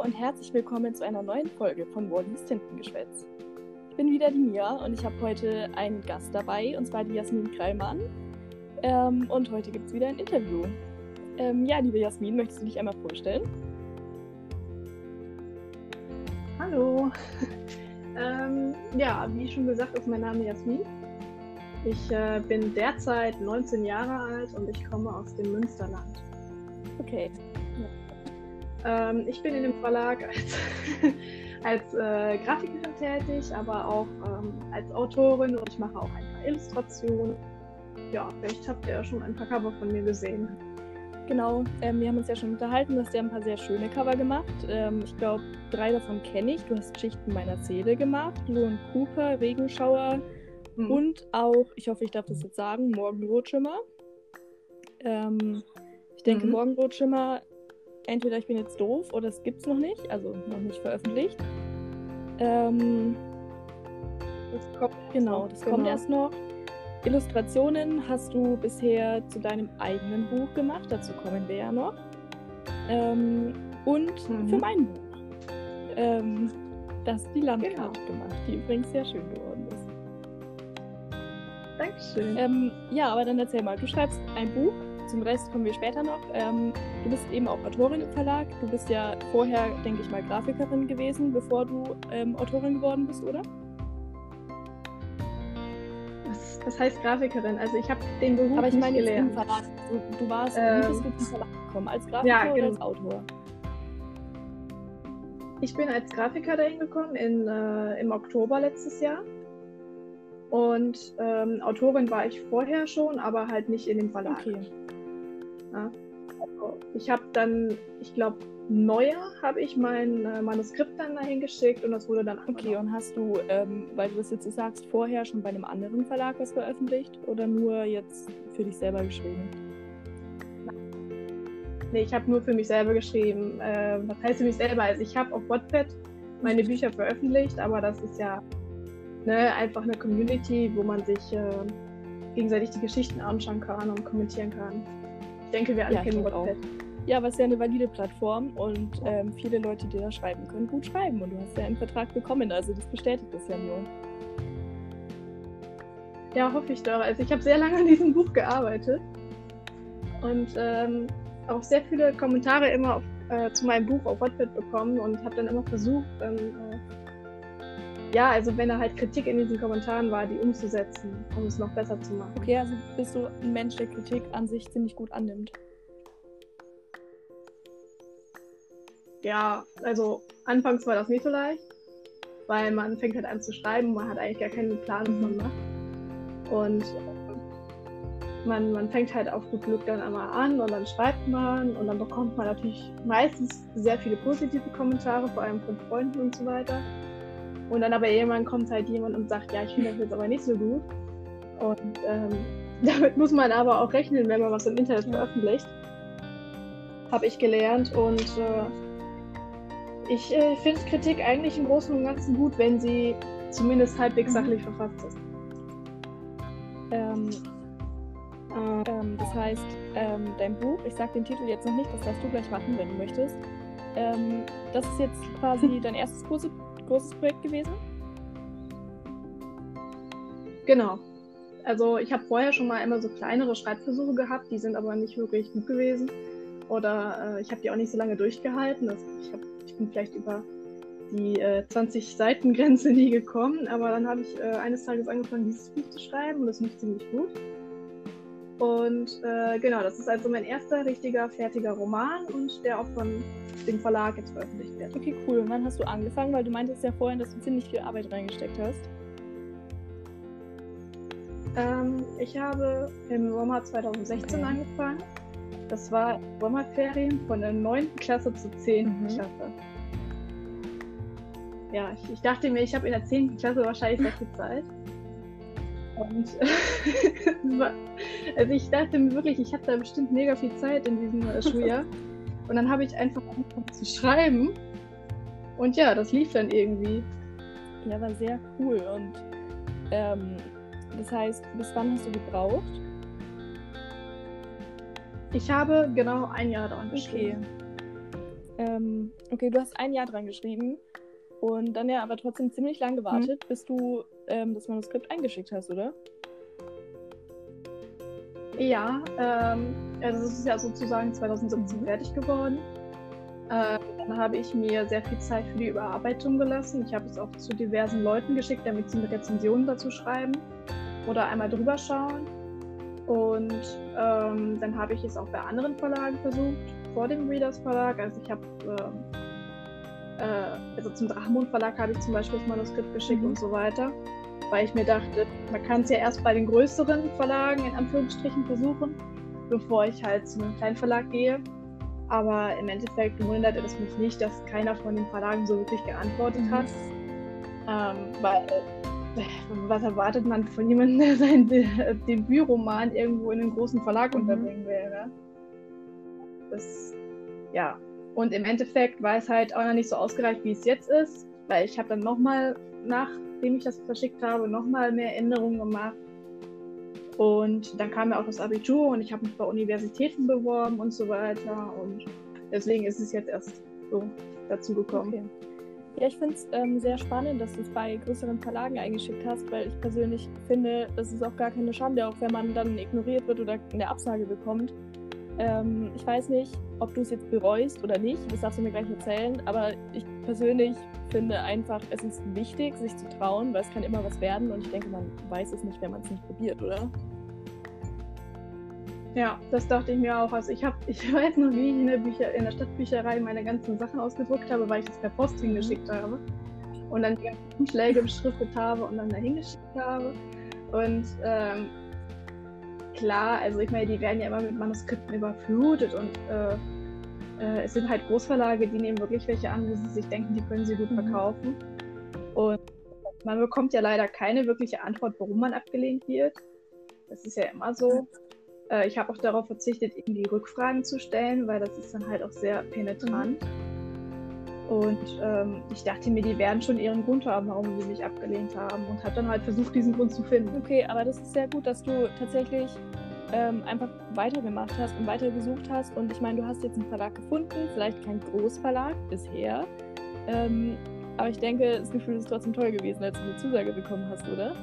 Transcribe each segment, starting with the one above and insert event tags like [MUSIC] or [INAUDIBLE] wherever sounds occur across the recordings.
Hallo und herzlich willkommen zu einer neuen Folge von Wallys Tintengeschwätz. Ich bin wieder die Mia und ich habe heute einen Gast dabei, und zwar die Jasmin Kreilmann. Ähm, und heute gibt es wieder ein Interview. Ähm, ja, liebe Jasmin, möchtest du dich einmal vorstellen? Hallo. [LAUGHS] ähm, ja, wie schon gesagt, ist mein Name Jasmin. Ich äh, bin derzeit 19 Jahre alt und ich komme aus dem Münsterland. Okay. Ähm, ich bin in dem Verlag als, [LAUGHS] als äh, Grafikerin tätig, aber auch ähm, als Autorin und ich mache auch ein paar Illustrationen. Ja, vielleicht habt ihr ja schon ein paar Cover von mir gesehen. Genau, ähm, wir haben uns ja schon unterhalten, du hast ja ein paar sehr schöne Cover gemacht. Ähm, ich glaube, drei davon kenne ich. Du hast Schichten meiner Seele gemacht, Lohn Cooper, Regenschauer mhm. und auch, ich hoffe, ich darf das jetzt sagen, Morgenrotschimmer. Ähm, ich denke, mhm. Morgenrotschimmer, entweder ich bin jetzt doof oder es gibt es noch nicht, also noch nicht veröffentlicht. Ähm, das kommt, genau, das genau. kommt erst noch. Illustrationen hast du bisher zu deinem eigenen Buch gemacht, dazu kommen wir ja noch. Ähm, und mhm. für mein Buch. Ähm, das die Landkarte genau. gemacht, die übrigens sehr schön geworden ist. Dankeschön. Ähm, ja, aber dann erzähl mal, du schreibst ein Buch, zum Rest kommen wir später noch. Ähm, du bist eben auch Autorin im Verlag. Du bist ja vorher, denke ich mal, Grafikerin gewesen, bevor du ähm, Autorin geworden bist, oder? Was, was heißt Grafikerin? Also ich habe den Beruf Aber ich meine jetzt im Verlag. Du, du warst, ähm, du bist Verlag gekommen, als Grafiker ja, genau. oder als Autor? Ich bin als Grafiker dahin gekommen in, äh, im Oktober letztes Jahr. Und ähm, Autorin war ich vorher schon, aber halt nicht in dem Verlag. Okay. Ja. Also ich habe dann, ich glaube, Neujahr habe ich mein äh, Manuskript dann dahin geschickt und das wurde dann Okay, und hast du, ähm, weil du das jetzt so sagst, vorher schon bei einem anderen Verlag was veröffentlicht oder nur jetzt für dich selber geschrieben? Nee, ich habe nur für mich selber geschrieben. Äh, was heißt für mich selber? Also ich habe auf Wattpad meine Bücher veröffentlicht, aber das ist ja ne, einfach eine Community, wo man sich äh, gegenseitig die Geschichten anschauen kann und kommentieren kann. Ich denke, wir alle ja, kennen Wattpad. Ja, aber es ist ja eine valide Plattform und ähm, viele Leute, die da schreiben können, gut schreiben. Und du hast ja einen Vertrag bekommen, also das bestätigt das ja nur. Ja, hoffe ich doch. Also ich habe sehr lange an diesem Buch gearbeitet und ähm, auch sehr viele Kommentare immer auf, äh, zu meinem Buch auf Wattpad bekommen und habe dann immer versucht, dann äh, ja, also wenn da halt Kritik in diesen Kommentaren war, die umzusetzen, um es noch besser zu machen. Okay, also bist du ein Mensch, der Kritik an sich ziemlich gut annimmt. Ja, also anfangs war das nicht so leicht, weil man fängt halt an zu schreiben, man hat eigentlich gar keinen Plan, was man macht. Und man, man fängt halt auf gut Glück dann einmal an und dann schreibt man und dann bekommt man natürlich meistens sehr viele positive Kommentare, vor allem von Freunden und so weiter. Und dann aber irgendwann kommt halt jemand und sagt, ja, ich finde das jetzt aber nicht so gut. Und ähm, [LAUGHS] damit muss man aber auch rechnen, wenn man was im Internet veröffentlicht. Habe ich gelernt und äh, ich äh, finde Kritik eigentlich im Großen und Ganzen gut, wenn sie zumindest halbwegs mhm. sachlich verfasst ist. Ähm, äh, ähm, das heißt, ähm, dein Buch, ich sage den Titel jetzt noch nicht, das darfst du gleich machen, wenn du möchtest. Ähm, das ist jetzt quasi [LAUGHS] dein erstes großes großes Projekt gewesen? Genau. Also ich habe vorher schon mal immer so kleinere Schreibversuche gehabt, die sind aber nicht wirklich gut gewesen. Oder äh, ich habe die auch nicht so lange durchgehalten. Das, ich, hab, ich bin vielleicht über die äh, 20 Seiten Grenze nie gekommen, aber dann habe ich äh, eines Tages angefangen, dieses Buch zu schreiben und das lief ziemlich gut. Und äh, genau, das ist also mein erster richtiger fertiger Roman und der auch von dem Verlag jetzt veröffentlicht wird. Okay, cool. Und wann hast du angefangen? Weil du meintest ja vorhin, dass du ziemlich viel Arbeit reingesteckt hast. Ähm, ich habe im Sommer 2016 okay. angefangen. Das war Sommerferien von der 9. Klasse zur 10. Mhm. Klasse. Ja, ich, ich, dachte mir, ich habe in der 10. Klasse wahrscheinlich sehr viel Zeit. Und [LAUGHS] also ich dachte mir wirklich, ich habe da bestimmt mega viel Zeit in diesem äh, Schuljahr. Und dann habe ich einfach angefangen zu schreiben. Und ja, das lief dann irgendwie. Ja, war sehr cool. Und ähm, das heißt, bis wann hast du gebraucht? Ich habe genau ein Jahr daran geschrieben. Ähm, okay, du hast ein Jahr dran geschrieben und dann ja aber trotzdem ziemlich lang gewartet, mhm. bis du ähm, das Manuskript eingeschickt hast, oder? Ja, ähm, also es ist ja sozusagen 2017 fertig geworden. Äh, dann habe ich mir sehr viel Zeit für die Überarbeitung gelassen. Ich habe es auch zu diversen Leuten geschickt, damit sie eine Rezension dazu schreiben oder einmal drüber schauen. Und ähm, dann habe ich es auch bei anderen Verlagen versucht, vor dem Readers Verlag. Also ich habe, äh, äh, also zum Drachenmond Verlag habe ich zum Beispiel das Manuskript geschickt mhm. und so weiter, weil ich mir dachte, man kann es ja erst bei den größeren Verlagen in Anführungsstrichen versuchen, bevor ich halt zu einem kleinen Verlag gehe. Aber im Endeffekt wundert es mich nicht, dass keiner von den Verlagen so wirklich geantwortet hat. Mhm. Ähm, weil was erwartet man von jemandem, der sein De Debütroman irgendwo in einem großen Verlag mhm. unterbringen will? Ne? Das, ja. Und im Endeffekt war es halt auch noch nicht so ausgereicht, wie es jetzt ist, weil ich habe dann nochmal, nachdem ich das verschickt habe, nochmal mehr Änderungen gemacht. Und dann kam ja auch das Abitur und ich habe mich bei Universitäten beworben und so weiter. Und deswegen ist es jetzt erst so dazu gekommen. Okay. Ja, ich finde es ähm, sehr spannend, dass du es bei größeren Verlagen eingeschickt hast, weil ich persönlich finde, das ist auch gar keine Schande, auch wenn man dann ignoriert wird oder eine Absage bekommt. Ähm, ich weiß nicht, ob du es jetzt bereust oder nicht, das darfst du mir gleich erzählen, aber ich persönlich finde einfach, es ist wichtig, sich zu trauen, weil es kann immer was werden und ich denke, man weiß es nicht, wenn man es nicht probiert, oder? Ja, das dachte ich mir auch. Also ich habe, [LAUGHS] ich weiß noch, wie ich in der, Bücher, in der Stadtbücherei meine ganzen Sachen ausgedruckt habe, weil ich das per Post mhm. hingeschickt habe. Und dann die ganzen Schläge beschriftet habe und dann dahin geschickt habe. Und ähm, klar, also ich meine, die werden ja immer mit Manuskripten überflutet und äh, äh, es sind halt Großverlage, die nehmen wirklich welche an, wo sie sich denken, die können sie gut mhm. verkaufen. Und man bekommt ja leider keine wirkliche Antwort, warum man abgelehnt wird. Das ist ja immer so. Äh, ich habe auch darauf verzichtet, irgendwie Rückfragen zu stellen, weil das ist dann halt auch sehr penetrant. Mhm. Und ähm, ich dachte mir, die werden schon ihren Grund haben, warum sie mich abgelehnt haben. Und habe dann halt versucht, diesen Grund zu finden. Okay, aber das ist sehr gut, dass du tatsächlich ähm, einfach weitergemacht hast und weiter gesucht hast. Und ich meine, du hast jetzt einen Verlag gefunden, vielleicht kein Großverlag bisher. Ähm, aber ich denke, das Gefühl ist trotzdem toll gewesen, als du eine Zusage bekommen hast, oder?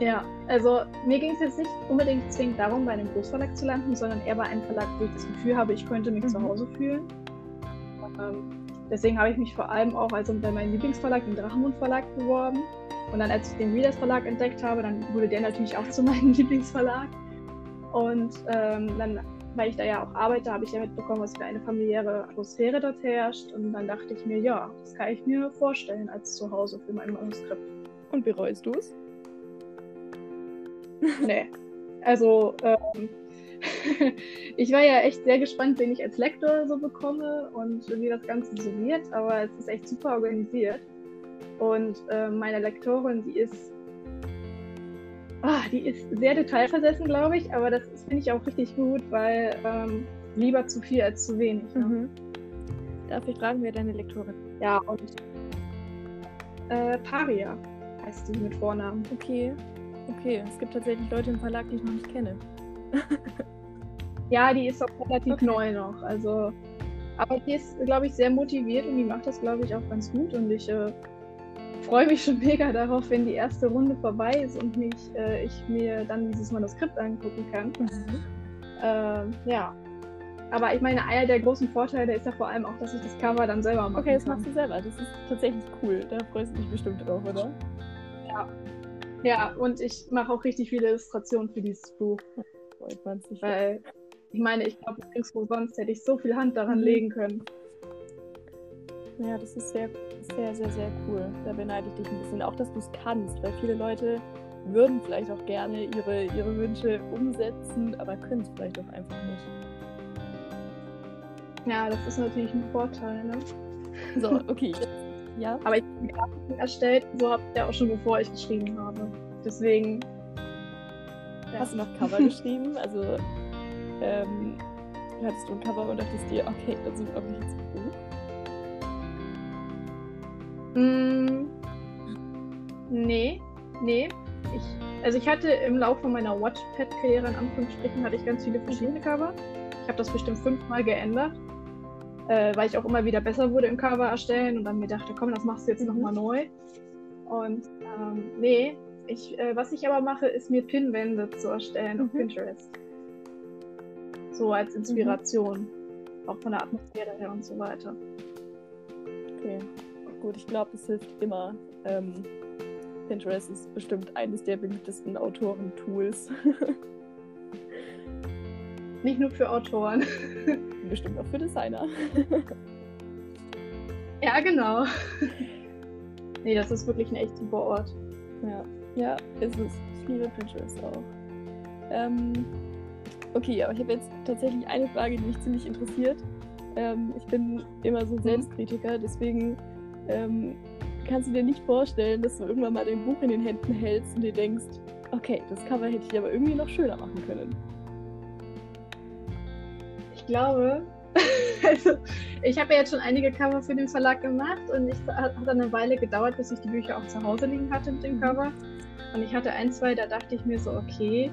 Ja, also mir ging es jetzt nicht unbedingt zwingend darum, bei einem Großverlag zu landen, sondern eher bei einem Verlag, wo ich das Gefühl habe, ich könnte mich mhm. zu Hause fühlen. Ähm, deswegen habe ich mich vor allem auch also bei meinem Lieblingsverlag, dem Drachenmund Verlag, beworben. Und dann, als ich den Readers Verlag entdeckt habe, dann wurde der natürlich auch [LAUGHS] zu meinem Lieblingsverlag. Und ähm, dann, weil ich da ja auch arbeite, habe ich ja mitbekommen, was für eine familiäre Atmosphäre dort herrscht. Und dann dachte ich mir, ja, das kann ich mir vorstellen als Zuhause für mein Manuskript. Und bereust du es? nee. Also, ähm, ich war ja echt sehr gespannt, wen ich als Lektor so bekomme und wie das Ganze so wird, aber es ist echt super organisiert. Und äh, meine Lektorin, die ist, ah, die ist sehr detailversessen, glaube ich, aber das finde ich auch richtig gut, weil ähm, lieber zu viel als zu wenig. Ne? Mhm. Darf ich fragen, wer deine Lektorin Ja, und äh, Paria heißt sie mit Vornamen. Okay. Okay, es gibt tatsächlich Leute im Verlag, die ich noch nicht kenne. [LAUGHS] ja, die ist auch relativ okay. neu noch. Also, aber die ist, glaube ich, sehr motiviert und die macht das, glaube ich, auch ganz gut. Und ich äh, freue mich schon [LAUGHS] mega darauf, wenn die erste Runde vorbei ist und mich, äh, ich mir dann dieses Manuskript angucken kann. Mhm. [LAUGHS] Äh, ja. Aber ich meine, einer der großen Vorteile ist ja vor allem auch, dass ich das Cover dann selber mache. Okay, das machst du selber. Das ist tatsächlich cool. Da freust du dich bestimmt drauf, oder? Ja, ja, und ich mache auch richtig viele Illustrationen für dieses Buch. Freut man sich. Weil, ich meine, ich glaube, nirgendwo sonst hätte ich so viel Hand daran mhm. legen können. Ja, das ist sehr, sehr, sehr, sehr cool. Da beneide ich dich ein bisschen. Auch, dass du es kannst, weil viele Leute würden vielleicht auch gerne ihre, ihre Wünsche umsetzen, aber können es vielleicht auch einfach nicht. Ja, das ist natürlich ein Vorteil, ne? [LAUGHS] So, okay. Ja. Aber ich habe Grafiken erstellt, so habe ich ja auch schon bevor ich geschrieben habe. Deswegen. Ja. Hast du noch Cover [LAUGHS] geschrieben? Also ähm, hattest du ein Cover und dachtest dir, okay, das ist auch jetzt ein Buch? Mm, nee, nee. Ich, also ich hatte im Laufe meiner Watchpad-Karriere in Anführungsstrichen hatte ich ganz viele verschiedene Cover. Ich habe das bestimmt fünfmal geändert. äh, weil ich auch immer wieder besser wurde im Cover erstellen und dann mir dachte, komm, das machst du jetzt mhm. nochmal neu. Und ähm, nee, ich, äh, was ich aber mache, ist mir Pinwände zu erstellen mhm. auf Pinterest. So als Inspiration. Mhm. Auch von der Atmosphäre her und so weiter. Okay, gut, ich glaube, das hilft immer. Ähm, Pinterest ist bestimmt eines der beliebtesten Autoren-Tools. [LAUGHS] Nicht nur für Autoren. [LAUGHS] Bestimmt auch für Designer. ja, genau. [LAUGHS] nee, das ist wirklich ein echt super Ort. Ja, ja, ist es. Ich liebe Pinterest auch. Ähm, okay, aber ich habe jetzt tatsächlich eine Frage, die mich ziemlich interessiert. Ähm, ich bin immer so ein mhm. Selbstkritiker, deswegen ähm, kannst du dir nicht vorstellen, dass du irgendwann mal dein Buch in den Händen hältst und dir denkst, okay, das Cover hätte ich aber irgendwie noch schöner machen können. Ich glaube, [LAUGHS] also ich habe ja jetzt schon einige Cover für den Verlag gemacht und es hat, hat eine Weile gedauert, bis ich die Bücher auch zu Hause liegen hatte mit dem Cover. Und ich hatte ein, zwei, da dachte ich mir so, okay,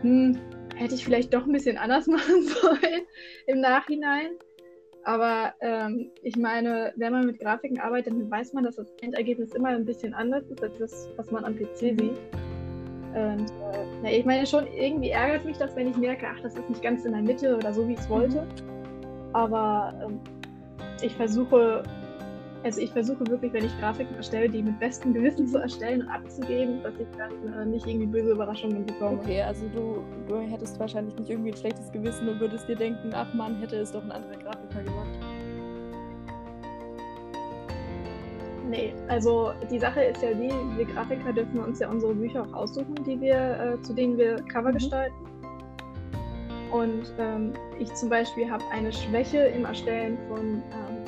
hm, hätte ich vielleicht doch ein bisschen anders [LAUGHS] machen sollen im Nachhinein. Aber ähm, ich meine, wenn man mit Grafiken arbeitet, dann weiß man, dass das Endergebnis immer ein bisschen anders ist als das, was man am PC sieht. Und äh, na, ich meine schon, irgendwie ärgert mich das, wenn ich merke, ach, das ist nicht ganz in der Mitte oder so, wie ich es wollte. Mhm. Aber ähm, ich versuche also ich versuche wirklich, wenn ich Grafiken erstelle, die mit bestem Gewissen zu erstellen und abzugeben, dass ich dann äh, nicht irgendwie böse Überraschungen bekomme. Okay, also du, du hättest wahrscheinlich nicht irgendwie ein schlechtes Gewissen und würdest dir denken, ach man, hätte es doch ein anderer Grafiker gemacht. Nee, also die Sache ist ja die, wir Grafiker dürfen uns ja unsere Bücher auch aussuchen, die wir, äh, zu denen wir Cover mhm. gestalten. Und ähm, ich zum Beispiel habe eine Schwäche im Erstellen von ähm,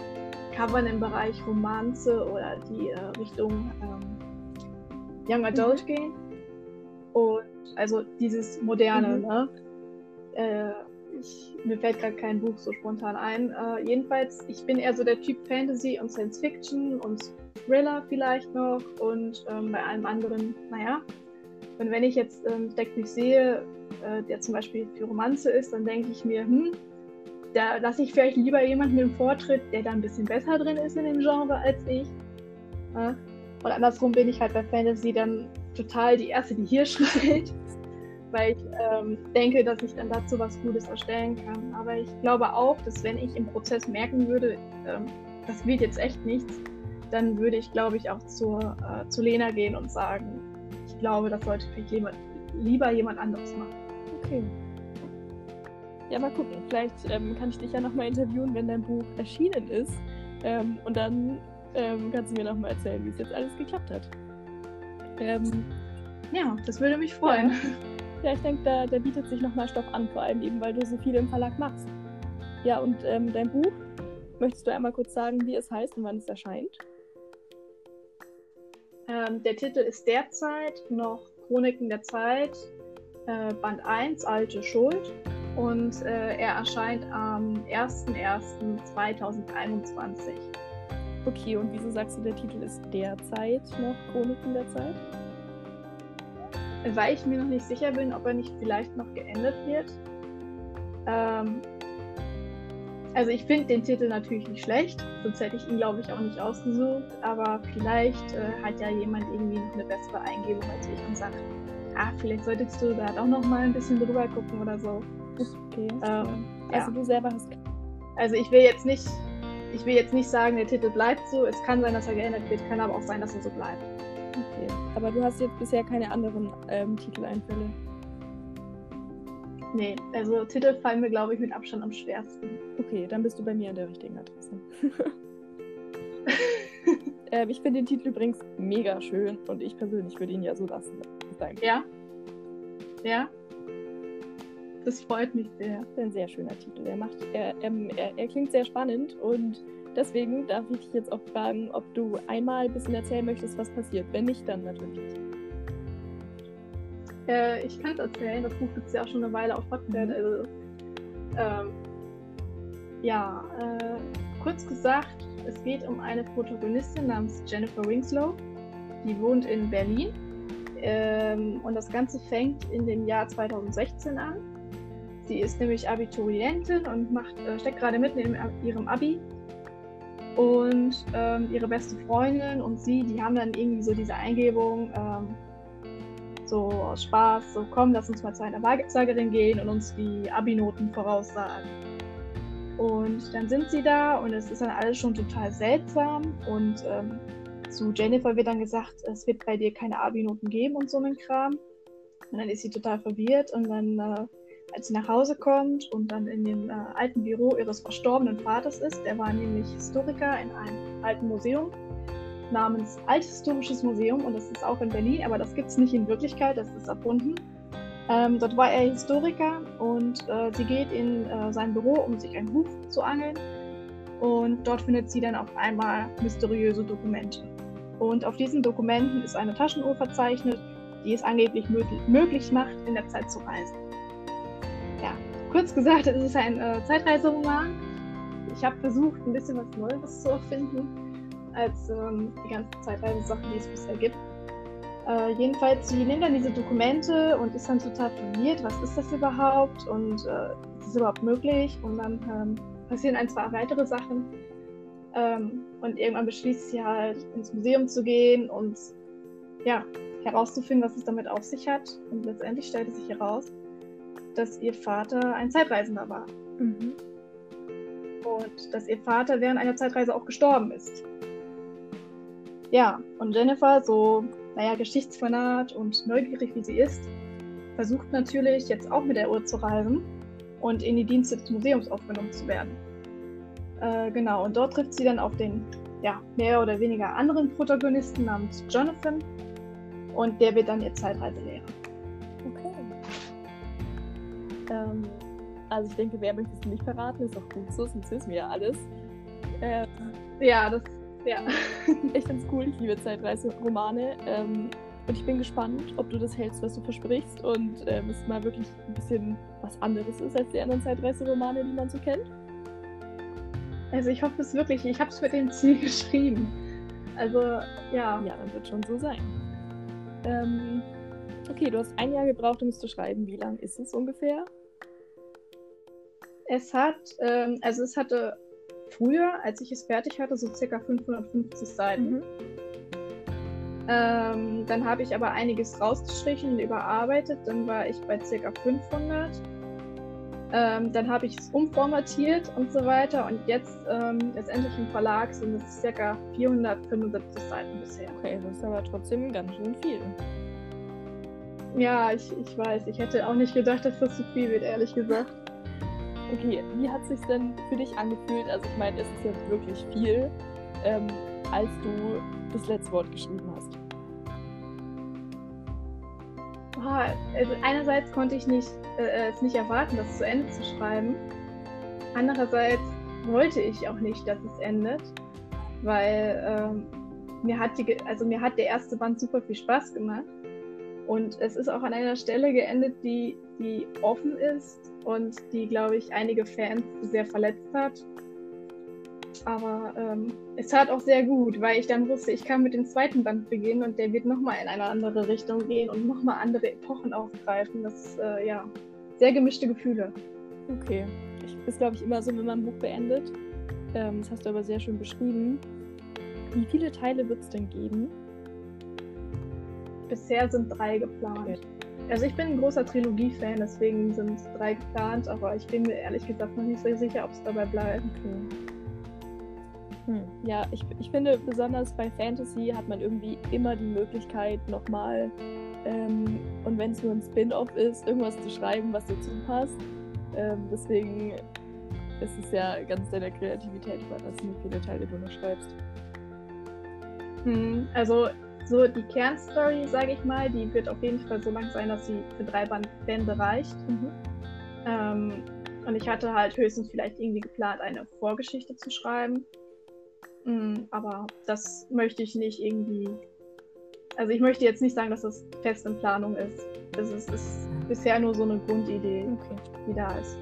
Covern im Bereich Romanze oder die äh, Richtung ähm, Young Adult mhm. gehen. Und also dieses Moderne, mhm. ne? Äh, ich, mir fällt gerade kein Buch so spontan ein. Äh, jedenfalls, ich bin eher so der Typ Fantasy und Science Fiction und Thriller vielleicht noch und ähm, bei allem anderen, naja. Und wenn ich jetzt ähm, Deck nicht sehe, äh, der zum Beispiel für Romanze ist, dann denke ich mir, hm, da lasse ich vielleicht lieber jemanden im Vortritt, der da ein bisschen besser drin ist in dem Genre als ich. Und andersrum bin ich halt bei Fantasy dann total die Erste, die hier [LAUGHS] schreit, weil ich ähm, denke, dass ich dann dazu was Gutes erstellen kann. Aber ich glaube auch, dass wenn ich im Prozess merken würde, ähm, das wird jetzt echt nichts, dann würde ich, glaube ich, auch zur, äh, zu Lena gehen und sagen, ich glaube, das sollte vielleicht jemand, lieber jemand anderes machen. Okay. Ja, mal gucken. Vielleicht ähm, kann ich dich ja nochmal interviewen, wenn dein Buch erschienen ist. Ähm, und dann ähm, kannst du mir nochmal erzählen, wie es jetzt alles geklappt hat. Ähm, ja, das würde mich freuen. Ja, ja ich denke, da, da bietet sich nochmal Stoff an, vor allem eben, weil du so viel im Verlag machst. Ja, und ähm, dein Buch, möchtest du einmal kurz sagen, wie es heißt und wann es erscheint? Ähm, der Titel ist derzeit noch Chroniken der Zeit, äh, Band 1, Alte Schuld und äh, er erscheint am 01.01.2021. Okay, und wieso sagst du, der Titel ist derzeit noch Chroniken der Zeit? Weil ich mir noch nicht sicher bin, ob er nicht vielleicht noch geändert wird. Ähm, also ich finde den Titel natürlich nicht schlecht, sonst hätte ich ihn, glaube ich, auch nicht ausgesucht. Aber vielleicht äh, hat ja jemand irgendwie noch eine bessere Eingebung als ich und sagt, ah, vielleicht solltest du da doch noch mal ein bisschen drüber gucken oder so. Okay. Ähm, also ja. du selber hast. Also ich will jetzt nicht, ich will jetzt nicht sagen, der Titel bleibt so. Es kann sein, dass er geändert wird, kann aber auch sein, dass er so bleibt. Okay. Aber du hast jetzt bisher keine anderen ähm, Titeleinfälle. Nee, also Titel fallen mir, glaube ich, mit Abstand am schwersten. Okay, dann bist du bei mir an der richtigen Adresse. [LAUGHS] ähm, ich finde den Titel übrigens mega schön und ich persönlich würde ihn ja so lassen. Ja? Ja? Das freut mich sehr. Das ist ein sehr schöner Titel. Er, macht, er, ähm, er, er klingt sehr spannend und deswegen darf ich dich jetzt auch fragen, ob du einmal ein bisschen erzählen möchtest, was passiert. Wenn nicht, dann natürlich. Äh, ich kann es erzählen. Das Buch gibt es ja auch schon eine Weile auf Wattpad. Mhm. Also, ähm, ja, äh, kurz gesagt, es geht um eine Protagonistin namens Jennifer Winslow. Die wohnt in Berlin. Ähm, und das Ganze fängt in dem Jahr 2016 an. Sie ist nämlich Abiturientin und macht, äh, steckt gerade mitten in ihrem Abi. Und ähm, ihre beste Freundin und sie, die haben dann irgendwie so diese Eingebung, ähm, so aus Spaß, so komm, lass uns mal zu einer Wahrsagerin gehen und uns die Abi-Noten voraussagen. Und dann sind sie da und es ist dann alles schon total seltsam und ähm, zu Jennifer wird dann gesagt, es wird bei dir keine Abi-Noten geben und so einen Kram. Und dann ist sie total verwirrt und dann, äh, als sie nach Hause kommt und dann in dem äh, alten Büro ihres verstorbenen Vaters ist, der war nämlich Historiker in einem alten Museum namens Althistorisches Museum und das ist auch in Berlin, aber das gibt es nicht in Wirklichkeit, das ist erfunden. Ähm, dort war er Historiker und äh, sie geht in äh, sein Büro, um sich ein Buch zu angeln. Und dort findet sie dann auf einmal mysteriöse Dokumente. Und auf diesen Dokumenten ist eine Taschenuhr verzeichnet, die es angeblich möglich macht, in der Zeit zu reisen. Kurz gesagt, es ist ein äh, Zeitreiseroman. Ich habe versucht, ein bisschen was Neues zu erfinden, als ähm, die ganzen Zeitreisesachen, die es bisher gibt. Äh, jedenfalls, sie nimmt dann diese Dokumente und ist dann total verwirrt, was ist das überhaupt und äh, ist es überhaupt möglich? Und dann ähm, passieren ein, zwei weitere Sachen. Ähm, und irgendwann beschließt sie halt, ins Museum zu gehen und ja, herauszufinden, was es damit auf sich hat. Und letztendlich stellte sich heraus, dass ihr Vater ein Zeitreisender war. Mhm. Und dass ihr Vater während einer Zeitreise auch gestorben ist. Ja, und Jennifer, so, naja, Geschichtsfanat und neugierig wie sie ist, versucht natürlich jetzt auch mit der Uhr zu reisen und in die Dienste des Museums aufgenommen zu werden. Äh, genau, und dort trifft sie dann auf den ja, mehr oder weniger anderen Protagonisten namens Jonathan und der wird dann ihr Zeitreiselehrer. Ähm, also ich denke, wer möchte es nicht verraten, ist auch gut so, sonst wissen wir ja alles. Ähm, ja, das, ja. [LAUGHS] ich finde es cool, ich liebe Zeitreiseromane. Ähm, und ich bin gespannt, ob du das hältst, was du versprichst und ähm, es mal wirklich ein bisschen was anderes ist als die anderen Zeitreiseromane, die man so kennt. Also ich hoffe es wirklich. Ich habe es mit dem Ziel geschrieben. Also ja. Ja, dann wird schon so sein. Ähm, okay, du hast ein Jahr gebraucht, um es zu schreiben. Wie lang ist es ungefähr? Es hat, ähm, also es hatte früher, als ich es fertig hatte, so circa 550 Seiten. Mhm. Ähm, dann habe ich aber einiges rausgestrichen und überarbeitet. Dann war ich bei circa 500. Ähm, dann habe ich es umformatiert und so weiter. Und jetzt ähm, letztendlich im Verlag sind es ca. 475 Seiten bisher. Okay, das ist aber trotzdem ganz schön viel. Ja, ich, ich weiß. Ich hätte auch nicht gedacht, dass das so viel wird, ehrlich gesagt. Okay, wie hat es sich denn für dich angefühlt? Also ich meine, es ist ja wirklich viel, ähm, als du das letzte Wort geschrieben hast. also einerseits konnte ich nicht, äh, es nicht erwarten, das zu Ende zu schreiben. Andererseits wollte ich auch nicht, dass es endet, weil ähm, mir, hat die, also mir hat der erste Band super viel Spaß gemacht. Und es ist auch an einer Stelle geendet, die, die offen ist und die, glaube ich, einige Fans sehr verletzt hat. Aber ähm, es tat auch sehr gut, weil ich dann wusste, ich kann mit dem zweiten Band beginnen und der wird nochmal in eine andere Richtung gehen und nochmal andere Epochen aufgreifen. Das ist, äh, ja, sehr gemischte Gefühle. Okay. Ist, glaube ich, immer so, wenn man ein Buch beendet. Ähm, das hast du aber sehr schön beschrieben. Wie viele Teile wird es denn geben? Bisher sind drei geplant. Okay. Also ich bin ein großer Trilogie-Fan, deswegen sind drei geplant, aber ich bin mir ehrlich gesagt noch nicht so sicher, ob es dabei bleibt. Hm. Ja, ich, ich finde besonders bei Fantasy hat man irgendwie immer die Möglichkeit nochmal, ähm, und wenn es nur ein Spin-off ist, irgendwas zu schreiben, was dazu passt. Ähm, deswegen ist es ja ganz deiner Kreativität überlassen, wie viele Teile du noch schreibst. Hm, also so die Kernstory, sage ich mal, die wird auf jeden Fall so lang sein, dass sie für drei Bände reicht. Mhm. Ähm, und ich hatte halt höchstens vielleicht irgendwie geplant, eine Vorgeschichte zu schreiben. Mm, aber das möchte ich nicht irgendwie. Also ich möchte jetzt nicht sagen, dass das fest in Planung ist. Das ist, ist bisher nur so eine Grundidee, okay. die da ist.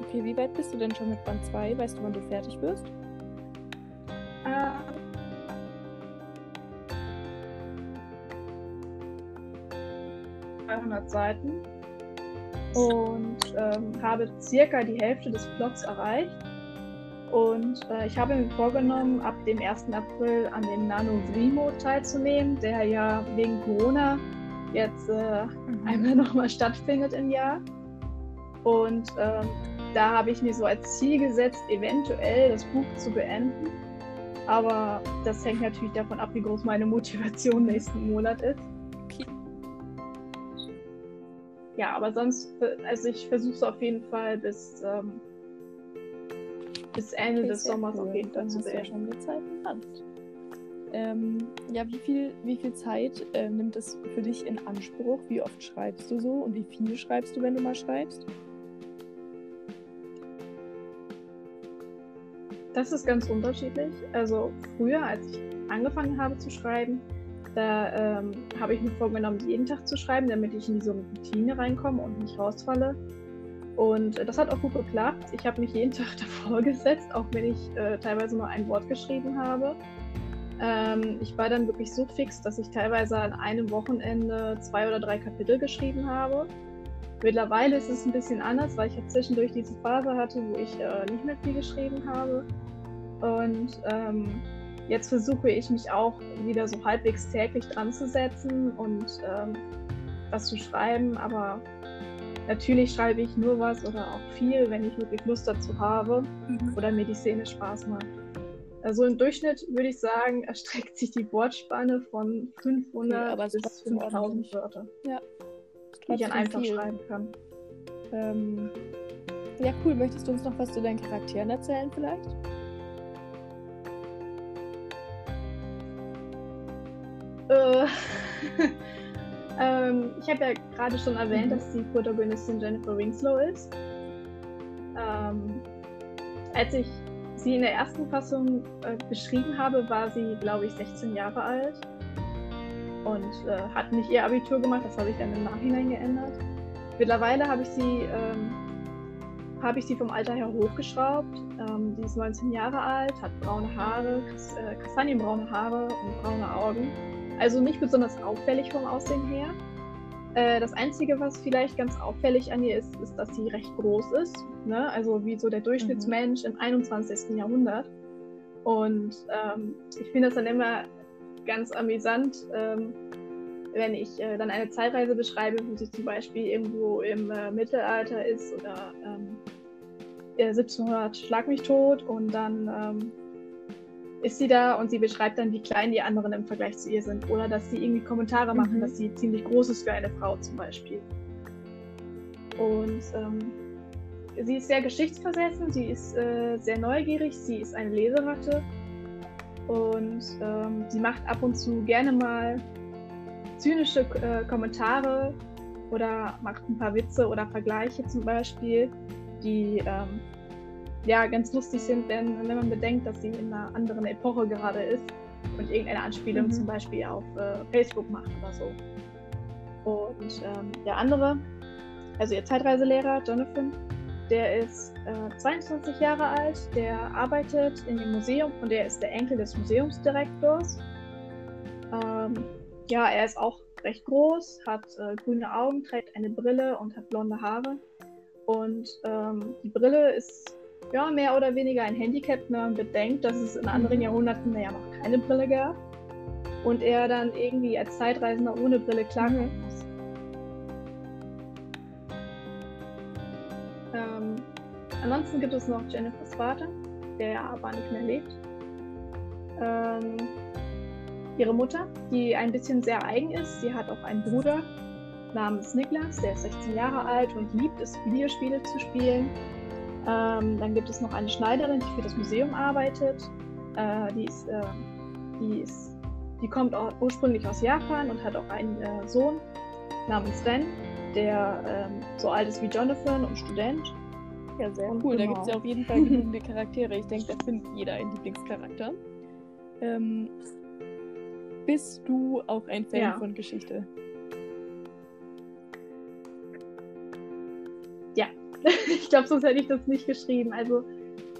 Okay, wie weit bist du denn schon mit Band 2? Weißt du, wann du fertig wirst? Äh, Seiten. und ähm, habe circa die Hälfte des Plots erreicht. Und äh, ich habe mir vorgenommen, ab dem 1. April an dem Nano Vrimo teilzunehmen, der ja wegen Corona jetzt äh, mhm. einmal [LAUGHS] nochmal stattfindet im Jahr. Und ähm, da habe ich mir so als Ziel gesetzt, eventuell das Buch zu beenden. Aber das hängt natürlich davon ab, wie groß meine Motivation nächsten Monat ist. Okay. Ja, aber sonst, also ich versuche es auf jeden Fall bis, ähm, bis Ende okay, des Sommers cool. auf jeden Fall zu beenden. Ja schon die Zeit ähm, ja, wie viel, wie viel Zeit äh, nimmt es für dich in Anspruch? Wie oft schreibst du so und wie viel schreibst du, wenn du mal schreibst? Das ist ganz unterschiedlich. Also früher, als ich angefangen habe zu schreiben, da ähm, habe ich mir vorgenommen, jeden Tag zu schreiben, damit ich in diese Routine reinkomme und nicht rausfalle. Und das hat auch gut geklappt. Ich habe mich jeden [LAUGHS] Tag davor gesetzt, auch wenn ich äh, teilweise nur ein Wort geschrieben habe. Ähm, ich war dann wirklich so fix, dass ich teilweise an einem Wochenende zwei oder drei Kapitel geschrieben habe. Mittlerweile ist es ein bisschen anders, weil ich ja zwischendurch diese Phase hatte, wo ich äh, nicht mehr viel geschrieben habe. Und ähm, jetzt versuche ich mich auch wieder so halbwegs täglich dran zu setzen und ähm, was zu schreiben. Aber natürlich schreibe ich nur was oder auch viel, wenn ich wirklich Lust dazu habe mhm. oder mir die Szene Spaß macht. Also im Durchschnitt würde ich sagen, [LAUGHS] erstreckt sich die Wortspanne von 500 okay, bis 5000 Wörter. Ja. Die ich dann einfach viel. schreiben kann. Ähm, ja, cool. Möchtest du uns noch was zu deinen Charakteren erzählen vielleicht? Äh, [LAUGHS] ähm, ich habe ja gerade schon erwähnt, dass die Protagonistin Jennifer Winslow ist. Ähm, als ich sie in der ersten Fassung äh, beschrieben habe, war sie, glaube ich, 16 Jahre alt und äh, hat nicht ihr Abitur gemacht. Das habe ich dann im Nachhinein geändert. Mittlerweile habe ich sie ähm, habe ich sie vom Alter her hochgeschraubt. Ähm, sie ist 19 Jahre alt, hat braune Haare, äh, kastanienbraune Haare und braune Augen. Also nicht besonders auffällig vom Aussehen her. Äh, das Einzige, was vielleicht ganz auffällig an ihr ist, ist, dass sie recht groß ist. Ne? Also wie so der Durchschnittsmensch mhm. im 21. Jahrhundert. Und ähm, ich finde das dann immer ganz amüsant, ähm, wenn ich äh, dann eine Zeitreise beschreibe, wo sie zum Beispiel irgendwo im äh, Mittelalter ist oder ähm, 1700 Schlag mich tot und dann ähm, ist sie da und sie beschreibt dann, wie klein die anderen im Vergleich zu ihr sind. Oder dass sie irgendwie Kommentare mhm. machen, dass sie ziemlich groß ist für eine Frau zum Beispiel. Und ähm, sie ist sehr geschichtsversessen, sie ist äh, sehr neugierig, sie ist eine Leseratte und ähm, sie macht ab und zu gerne mal zynische äh, Kommentare oder macht ein paar Witze oder Vergleiche zum Beispiel, die ähm, ja ganz lustig sind, wenn, wenn man bedenkt, dass sie in einer anderen Epoche gerade ist und irgendeine Anspielung mhm. zum Beispiel auf äh, Facebook macht oder so. Und ähm, der andere, also ihr Zeitreiselehrer, Jonathan, der ist äh, 22 Jahre alt, der arbeitet in dem Museum und der ist der Enkel des Museumsdirektors. Ähm, ja, er ist auch recht groß, hat äh, grüne Augen, trägt eine Brille und hat blonde Haare. Und ähm, die Brille ist ja, mehr oder weniger ein Handicap, wenn man bedenkt, dass es in anderen Jahrhunderten ja noch keine Brille gab und er dann irgendwie als Zeitreisender ohne Brille klarkommen mhm. muss. Ähm, ansonsten gibt es noch Jennifers Vater, der ja aber nicht mehr lebt. Ähm, ihre Mutter, die ein bisschen sehr eigen ist. Sie hat auch einen Bruder namens Niklas, der ist 16 Jahre alt und liebt es, Videospiele zu spielen. Ähm, dann gibt es noch eine Schneiderin, die für das Museum arbeitet. Äh, die, ist, äh, die, ist, die kommt ursprünglich aus Japan und hat auch einen äh, Sohn namens Ren, der ähm, so alt ist wie Jonathan und Student. Ja, sehr und cool. Genau. Da gibt es ja auf jeden Fall genügend Charaktere. Ich denke, da findet jeder einen Lieblingscharakter. Ähm, bist du auch ein Fan ja. von Geschichte? [LAUGHS] ich glaube, sonst hätte ich das nicht geschrieben. Also,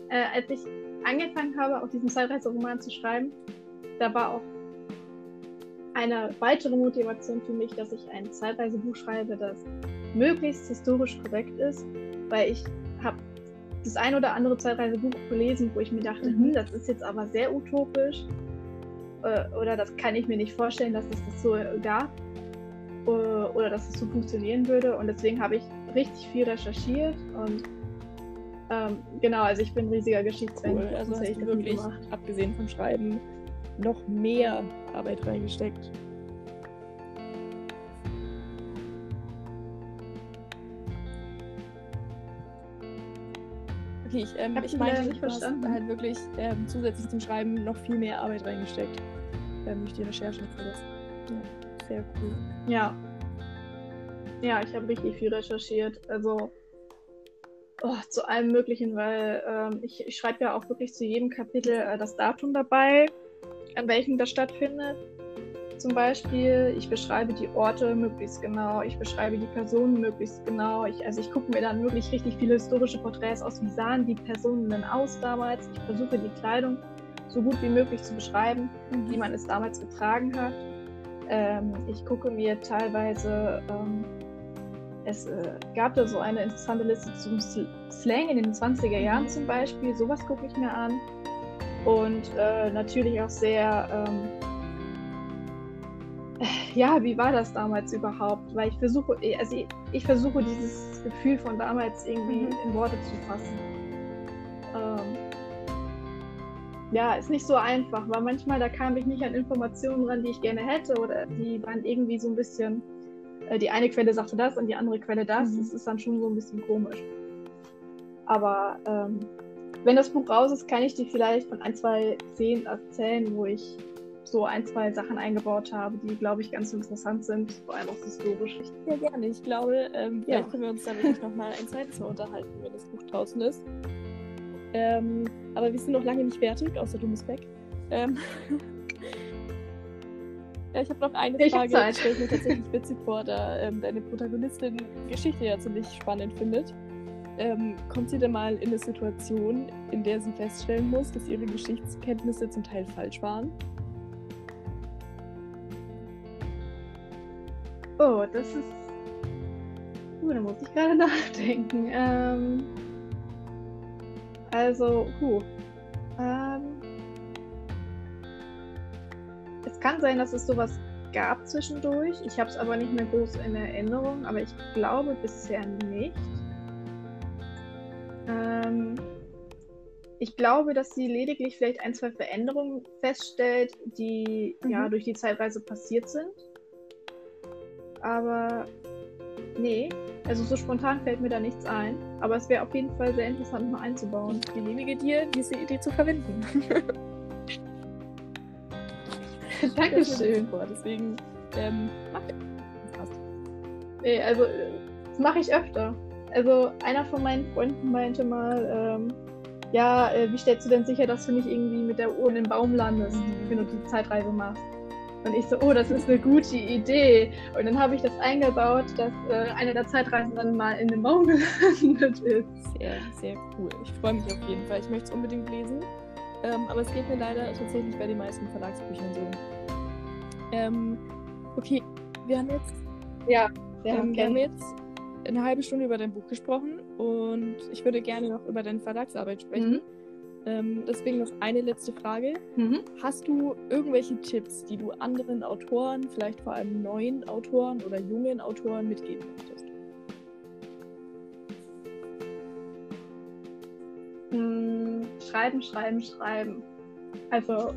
äh, als ich angefangen habe, auch diesen Zeitreiseroman zu schreiben, da war auch eine weitere Motivation für mich, dass ich ein Zeitreisebuch schreibe, das möglichst historisch korrekt ist, weil ich habe das ein oder andere Zeitreisebuch gelesen, wo ich mir dachte, mhm. hm, das ist jetzt aber sehr utopisch äh, oder das kann ich mir nicht vorstellen, dass es das so gab äh, oder dass es so funktionieren würde. Und deswegen habe ich richtig viel recherchiert und ähm, genau, also ich bin ein riesiger Geschichtsfan. Cool. Also hast du wirklich, abgesehen vom Schreiben, noch mehr Arbeit reingesteckt. Okay, ich, ähm, ich meine, nicht du verstanden. halt wirklich ähm, zusätzlich zum Schreiben noch viel mehr Arbeit reingesteckt. Ähm, durch die das. Ja, sehr cool. Ja. Ja, ich habe richtig viel recherchiert. Also oh, zu allem Möglichen, weil ähm, ich, ich schreibe ja auch wirklich zu jedem Kapitel äh, das Datum dabei, an welchem das stattfindet. Zum Beispiel, ich beschreibe die Orte möglichst genau, ich beschreibe die Personen möglichst genau. Ich, also ich gucke mir dann wirklich richtig viele historische Porträts aus. Wie sahen die Personen denn aus damals? Ich versuche die Kleidung so gut wie möglich zu beschreiben, mhm. wie man es damals getragen hat. Ähm, ich gucke mir teilweise ähm, es äh, gab da so eine interessante Liste zum Slang in den 20er Jahren mhm. zum Beispiel. Sowas gucke ich mir an. Und äh, natürlich auch sehr, ähm, ja, wie war das damals überhaupt? Weil ich versuche, also ich, ich versuche dieses Gefühl von damals irgendwie mhm. in Worte zu fassen. Ähm, ja, ist nicht so einfach, weil manchmal da kam ich nicht an Informationen ran, die ich gerne hätte oder die waren irgendwie so ein bisschen äh, die eine Quelle sagte das und die andere Quelle das. Mhm. Das ist dann schon so ein bisschen komisch. Aber ähm, wenn das Buch raus ist, kann ich dir vielleicht von ein, zwei Szenen erzählen, wo ich so ein, zwei Sachen eingebaut habe, die, glaube ich, ganz interessant sind, vor allem auch historisch. Ja, gerne. Ich glaube, ähm, vielleicht ja. können wir uns da wirklich nochmal ein zweites Mal unterhalten, wenn das Buch draußen ist. Ähm, aber wir sind noch lange nicht fertig, außer du musst weg. Ähm, [LAUGHS] Ja, ich habe noch eine ich Frage, die stelle ich mir tatsächlich witzig vor, da ähm, deine Protagonistin Geschichte ja ziemlich spannend findet. Ähm, kommt sie denn mal in eine Situation, in der sie feststellen muss, dass ihre Geschichtskenntnisse zum Teil falsch waren? Oh, das ist. Uh, da muss ich gerade [LAUGHS] nachdenken. Ähm, also, huh. Ähm, kann sein, dass es sowas gab zwischendurch. Ich habe es aber nicht mehr groß in Erinnerung, aber ich glaube bisher nicht. Ähm, ich glaube, dass sie lediglich vielleicht ein, zwei Veränderungen feststellt, die mhm. ja durch die Zeitreise passiert sind. Aber nee, also so spontan fällt mir da nichts ein. Aber es wäre auf jeden Fall sehr interessant, mal einzubauen. Ich genehmige dir, diese Idee zu verwenden. [LAUGHS] [LAUGHS] Dankeschön. Vor, deswegen ähm, mach passt. Nee, also das mache ich öfter. Also einer von meinen Freunden meinte mal, ähm, ja, äh, wie stellst du denn sicher, dass du nicht irgendwie mit der Uhr in den Baum landest, mhm. wenn du die Zeitreise machst? Und ich so, oh, das ist eine gute Idee. Und dann habe ich das eingebaut, dass äh, einer der Zeitreisenden mal in den Baum [LAUGHS] gelandet ist. Sehr, sehr cool. Ich freue mich auf jeden Fall. Ich möchte es unbedingt lesen. Ähm, aber es geht mir leider tatsächlich bei den meisten Verlagsbüchern so. Ähm, okay, wir haben jetzt. Ja, wir, ähm, wir haben jetzt eine halbe Stunde über dein Buch gesprochen und ich würde gerne noch über deine Verlagsarbeit sprechen. Mhm. Ähm, deswegen noch eine letzte Frage. Mhm. Hast du irgendwelche Tipps, die du anderen Autoren, vielleicht vor allem neuen Autoren oder jungen Autoren mitgeben möchtest? Schreiben, schreiben, schreiben. Also,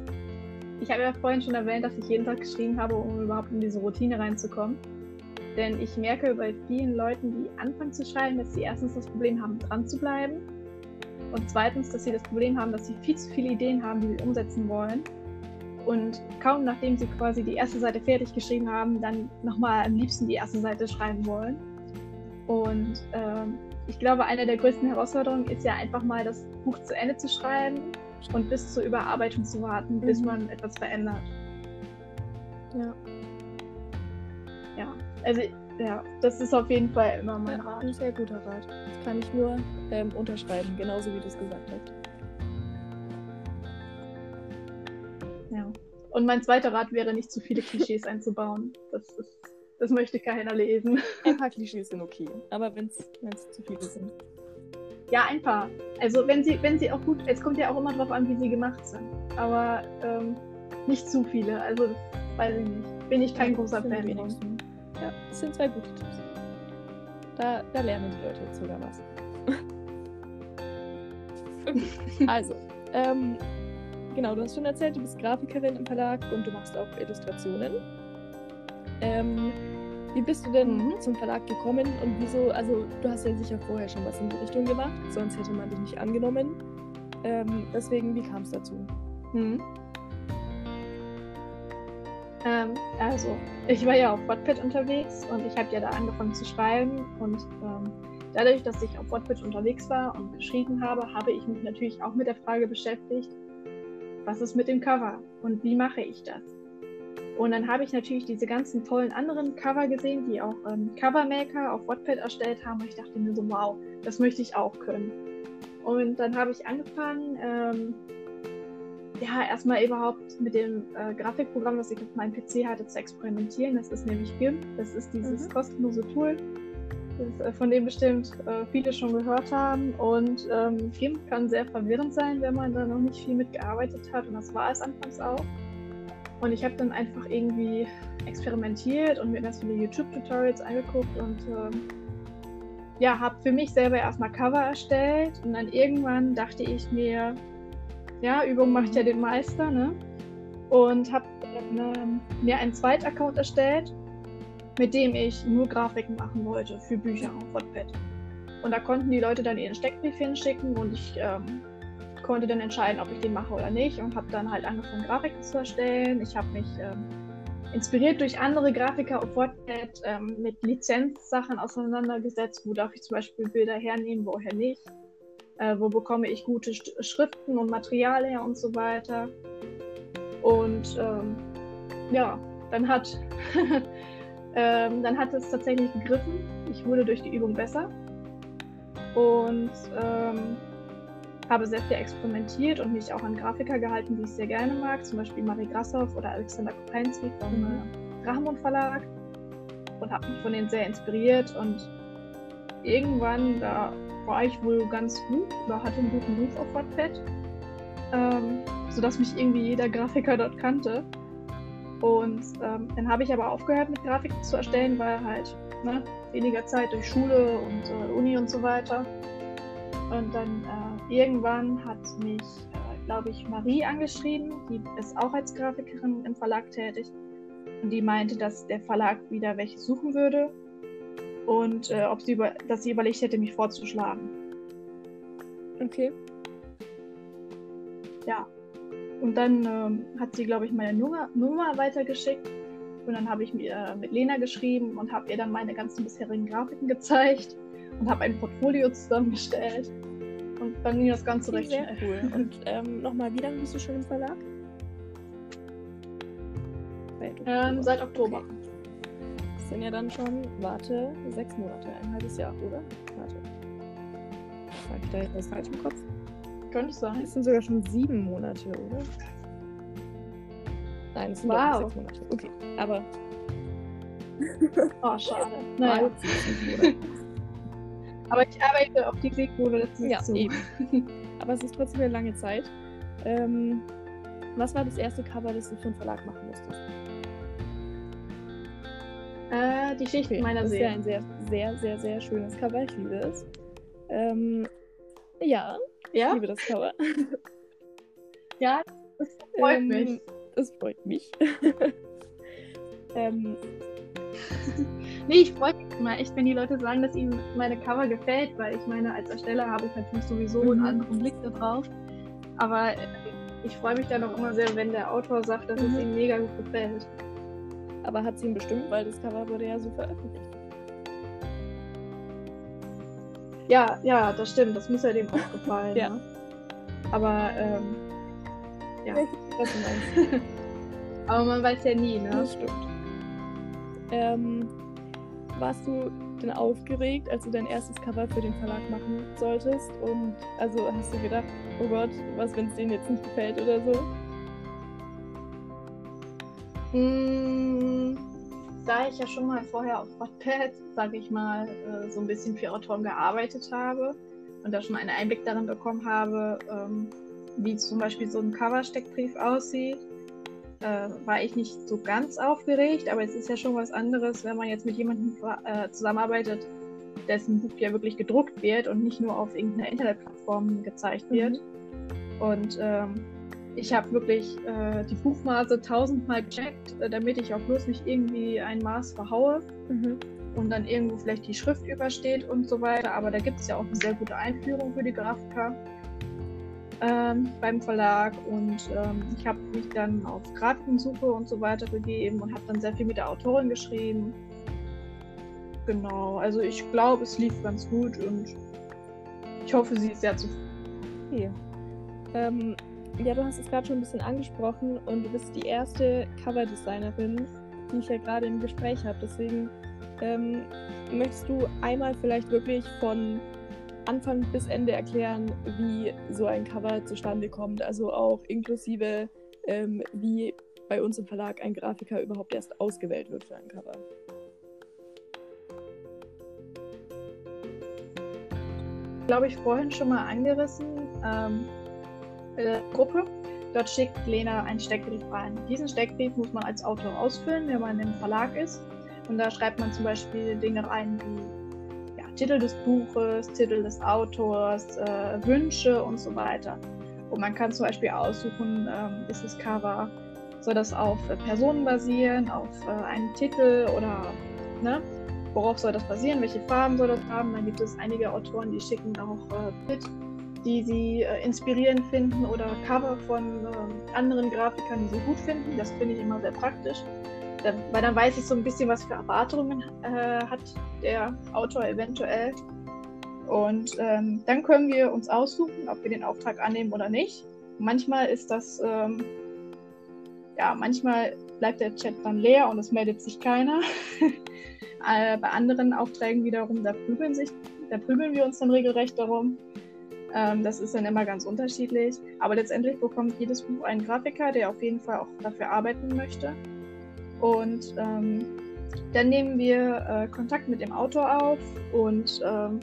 ich habe ja vorhin schon erwähnt, dass ich jeden Tag geschrieben habe, um überhaupt in diese Routine reinzukommen. Denn ich merke bei vielen Leuten, die anfangen zu schreiben, dass sie erstens das Problem haben, dran zu bleiben. Und zweitens, dass sie das Problem haben, dass sie viel zu viele Ideen haben, die sie umsetzen wollen. Und kaum nachdem sie quasi die erste Seite fertig geschrieben haben, dann nochmal am liebsten die erste Seite schreiben wollen. Und ähm, ich glaube, eine der größten Herausforderungen ist ja einfach mal das Buch zu Ende zu schreiben und bis zur Überarbeitung zu warten, mhm. bis man etwas verändert. Ja. Ja, also ja, das ist auf jeden Fall immer mein ja, Rat. Ein sehr guter Rat. Das kann ich nur ähm, unterschreiben, genauso wie du es gesagt hast. Ja. Und mein zweiter Rat wäre, nicht zu viele Klischees einzubauen. Das ist Das möchte keiner lesen. Ein paar Klischees sind okay, aber wenn es zu viele sind. Ja, ein paar. Also wenn sie, wenn sie auch gut, es kommt ja auch immer drauf an, wie sie gemacht sind. Aber ähm, nicht zu viele. Also das weiß ich nicht. Bin ich kein ja, großer Fan von. Ja, das sind zwei gute Tipps. Da, da lernen die Leute jetzt sogar was. [LAUGHS] also, ähm, genau, du hast schon erzählt, du bist Grafikerin im Verlag und du machst auch Illustrationen. Ähm, wie bist du denn mhm. zum Verlag gekommen und wieso? Also, du hast ja sicher vorher schon was in die Richtung gemacht, sonst hätte man dich nicht angenommen. Ähm, deswegen, wie kam es dazu? Mhm. Ähm, also, ich war ja auf Wattpad unterwegs und ich habe ja da angefangen zu schreiben und ähm, dadurch, dass ich auf Wattpad unterwegs war und geschrieben habe, habe ich mich natürlich auch mit der Frage beschäftigt, was ist mit dem Cover und wie mache ich das? Und dann habe ich natürlich diese ganzen tollen anderen Cover gesehen, die auch ähm, Covermaker auf Wattpad erstellt haben. Und ich dachte mir so, wow, das möchte ich auch können. Und dann habe ich angefangen, ähm, ja, erstmal überhaupt mit dem äh, Grafikprogramm, das ich auf meinem PC hatte, zu experimentieren. Das ist nämlich GIMP. Das ist dieses mhm. kostenlose Tool, das, äh, von dem bestimmt äh, viele schon gehört haben. Und ähm, GIMP kann sehr verwirrend sein, wenn man da noch nicht viel mitgearbeitet hat. Und das war es anfangs auch. Und ich habe dann einfach irgendwie experimentiert und mir ganz viele YouTube-Tutorials angeguckt und ähm, ja, habe für mich selber erstmal Cover erstellt. Und dann irgendwann dachte ich mir, ja, Übung macht ja den Meister, ne? Und habe äh, mir einen Zweitaccount erstellt, mit dem ich nur Grafiken machen wollte für Bücher auf Wattpad. Und da konnten die Leute dann ihren Steckbrief hinschicken und ich ähm, konnte dann entscheiden, ob ich den mache oder nicht und habe dann halt angefangen, Grafiken zu erstellen. Ich habe mich ähm, inspiriert durch andere Grafiker auf Wattpad ähm, mit Lizenzsachen auseinandergesetzt. Wo darf ich zum Beispiel Bilder hernehmen, woher nicht? äh, wo bekomme ich gute Schriften und Material her und so weiter. Und ähm, ja, dann hat, [LAUGHS] ähm, dann hat es tatsächlich gegriffen. Ich wurde durch die Übung besser und ähm, habe sehr viel experimentiert und mich auch an Grafiker gehalten, die ich sehr gerne mag, zum Beispiel Marie Grassoff oder Alexander Kopeinski vom mhm. äh, Drachenmund Verlag und habe mich von denen sehr inspiriert und irgendwann, da war ich wohl ganz gut oder hatte einen guten Ruf auf Wattpad, ähm, sodass mich irgendwie jeder Grafiker dort kannte. Und ähm, dann habe ich aber aufgehört mit Grafiken zu erstellen, weil halt ne, weniger Zeit durch Schule und äh, Uni und so weiter. Und dann äh, irgendwann hat mich, äh, glaube ich, Marie angeschrieben, die ist auch als Grafikerin im Verlag tätig. Und die meinte, dass der Verlag wieder welche suchen würde und äh, ob sie über, dass sie überlegt hätte, mich vorzuschlagen. Okay. Ja. Und dann ähm, hat sie, glaube ich, meine Nummer, Nummer weitergeschickt. Und dann habe ich mir äh, mit Lena geschrieben und habe ihr dann meine ganzen bisherigen Grafiken gezeigt und habe ein Portfolio zusammengestellt. Und dann ging das Ganze recht Sehr schnell. cool. Und [LAUGHS] ähm, nochmal, wie lange bist du schon im Verlag? Oktober. Ähm, seit Oktober. Okay sind ja dann schon, warte, sechs Monate, ein halbes Jahr, oder? Warte. Habe ich da jetzt was falsch im Kopf? Könnte sein. Es sind sogar schon sieben Monate, oder? Nein, es sind wow. sechs Monate. Okay, aber. oh, schade. Naja. [LAUGHS] aber ich arbeite auf die Wegmode letztens ja, zu. Eben. [LAUGHS] aber es ist trotzdem eine lange Zeit. Ähm, was war das erste Cover, das du für einen Verlag machen musstest? Äh, die Schicht okay, meiner Seele. Das ist ja ein sehr, sehr, sehr, sehr schönes Cover. Ich liebe es. Ähm, ja, ja, ich liebe das Cover. [LAUGHS] ja, das freut ähm, mich. Das freut mich. [LAUGHS] ähm, nee, ich freue mich immer echt, wenn die Leute sagen, dass ihnen meine Cover gefällt, weil ich meine, als Ersteller habe ich natürlich sowieso mhm. einen anderen Blick darauf. Aber äh, ich freue mich dann auch immer sehr, wenn der Autor sagt, dass mhm. es ihm mega gut gefällt. Aber hat sie ihn bestimmt, weil das Cover wurde ja so veröffentlicht. Ja, ja, das stimmt. Das muss ja dem auch gefallen. [LAUGHS] ja. Ne? Aber, ähm, ja, du meinst. [LAUGHS] Aber man weiß ja nie, ne? Das stimmt. Ähm, warst du denn aufgeregt, als du dein erstes Cover für den Verlag machen solltest? Und also hast du gedacht, oh Gott, was, wenn es denen jetzt nicht gefällt oder so? Mm, da ich ja schon mal vorher auf Wattpad, sage ich mal, äh, so ein bisschen für Autoren gearbeitet habe und da schon einen Einblick darin bekommen habe, ähm, wie zum Beispiel so ein Cover-Steckbrief aussieht, äh, war ich nicht so ganz aufgeregt, aber es ist ja schon was anderes, wenn man jetzt mit jemandem äh, zusammenarbeitet, dessen Buch ja wirklich gedruckt wird und nicht nur auf irgendeiner Internetplattform gezeigt wird. Mhm. Und ähm, ich habe wirklich äh, die Buchmaße tausendmal gecheckt, äh, damit ich auch bloß nicht irgendwie ein Maß verhaue mhm. und dann irgendwo vielleicht die Schrift übersteht und so weiter. Aber da gibt es ja auch eine sehr gute Einführung für die Grafiker ähm, beim Verlag und ähm, ich habe mich dann auf Grafikensuche und so weiter begeben und habe dann sehr viel mit der Autorin geschrieben. Genau, also ich glaube, es lief ganz gut und ich hoffe, sie ist sehr zufrieden. Okay. Ähm, ja, du hast es gerade schon ein bisschen angesprochen und du bist die erste Coverdesignerin, die ich ja gerade im Gespräch habe. Deswegen ähm, möchtest du einmal vielleicht wirklich von Anfang bis Ende erklären, wie so ein Cover zustande kommt. Also auch inklusive, ähm, wie bei uns im Verlag ein Grafiker überhaupt erst ausgewählt wird für ein Cover. Glaube ich vorhin schon mal angerissen. Ähm, äh, Gruppe. Dort schickt Lena einen Steckbrief rein. Diesen Steckbrief muss man als Autor ausfüllen, wenn man im Verlag ist. Und da schreibt man zum Beispiel Dinge rein wie Titel des Buches, Titel des Autors, äh, Wünsche und so weiter. Und man kann zum Beispiel aussuchen, ähm, ist das Cover, soll das auf äh, Personen basieren, auf äh, einen Titel oder ne? worauf soll das basieren, welche Farben soll das haben. Dann gibt es einige Autoren, die schicken auch äh, Bild die sie äh, inspirierend finden oder Cover von äh, anderen Grafikern, die sie gut finden. Das finde ich immer sehr praktisch, da, weil dann weiß ich so ein bisschen, was für Erwartungen äh, hat der Autor eventuell. Und ähm, dann können wir uns aussuchen, ob wir den Auftrag annehmen oder nicht. Manchmal ist das, ähm, ja, manchmal bleibt der Chat dann leer und es meldet sich keiner. [LAUGHS] äh, bei anderen Aufträgen wiederum, da prügeln, sich, da prügeln wir uns dann regelrecht darum. Ähm, das ist dann immer ganz unterschiedlich. Aber letztendlich bekommt jedes Buch einen Grafiker, der auf jeden Fall auch dafür arbeiten möchte. Und ähm, dann nehmen wir äh, Kontakt mit dem Autor auf und ähm,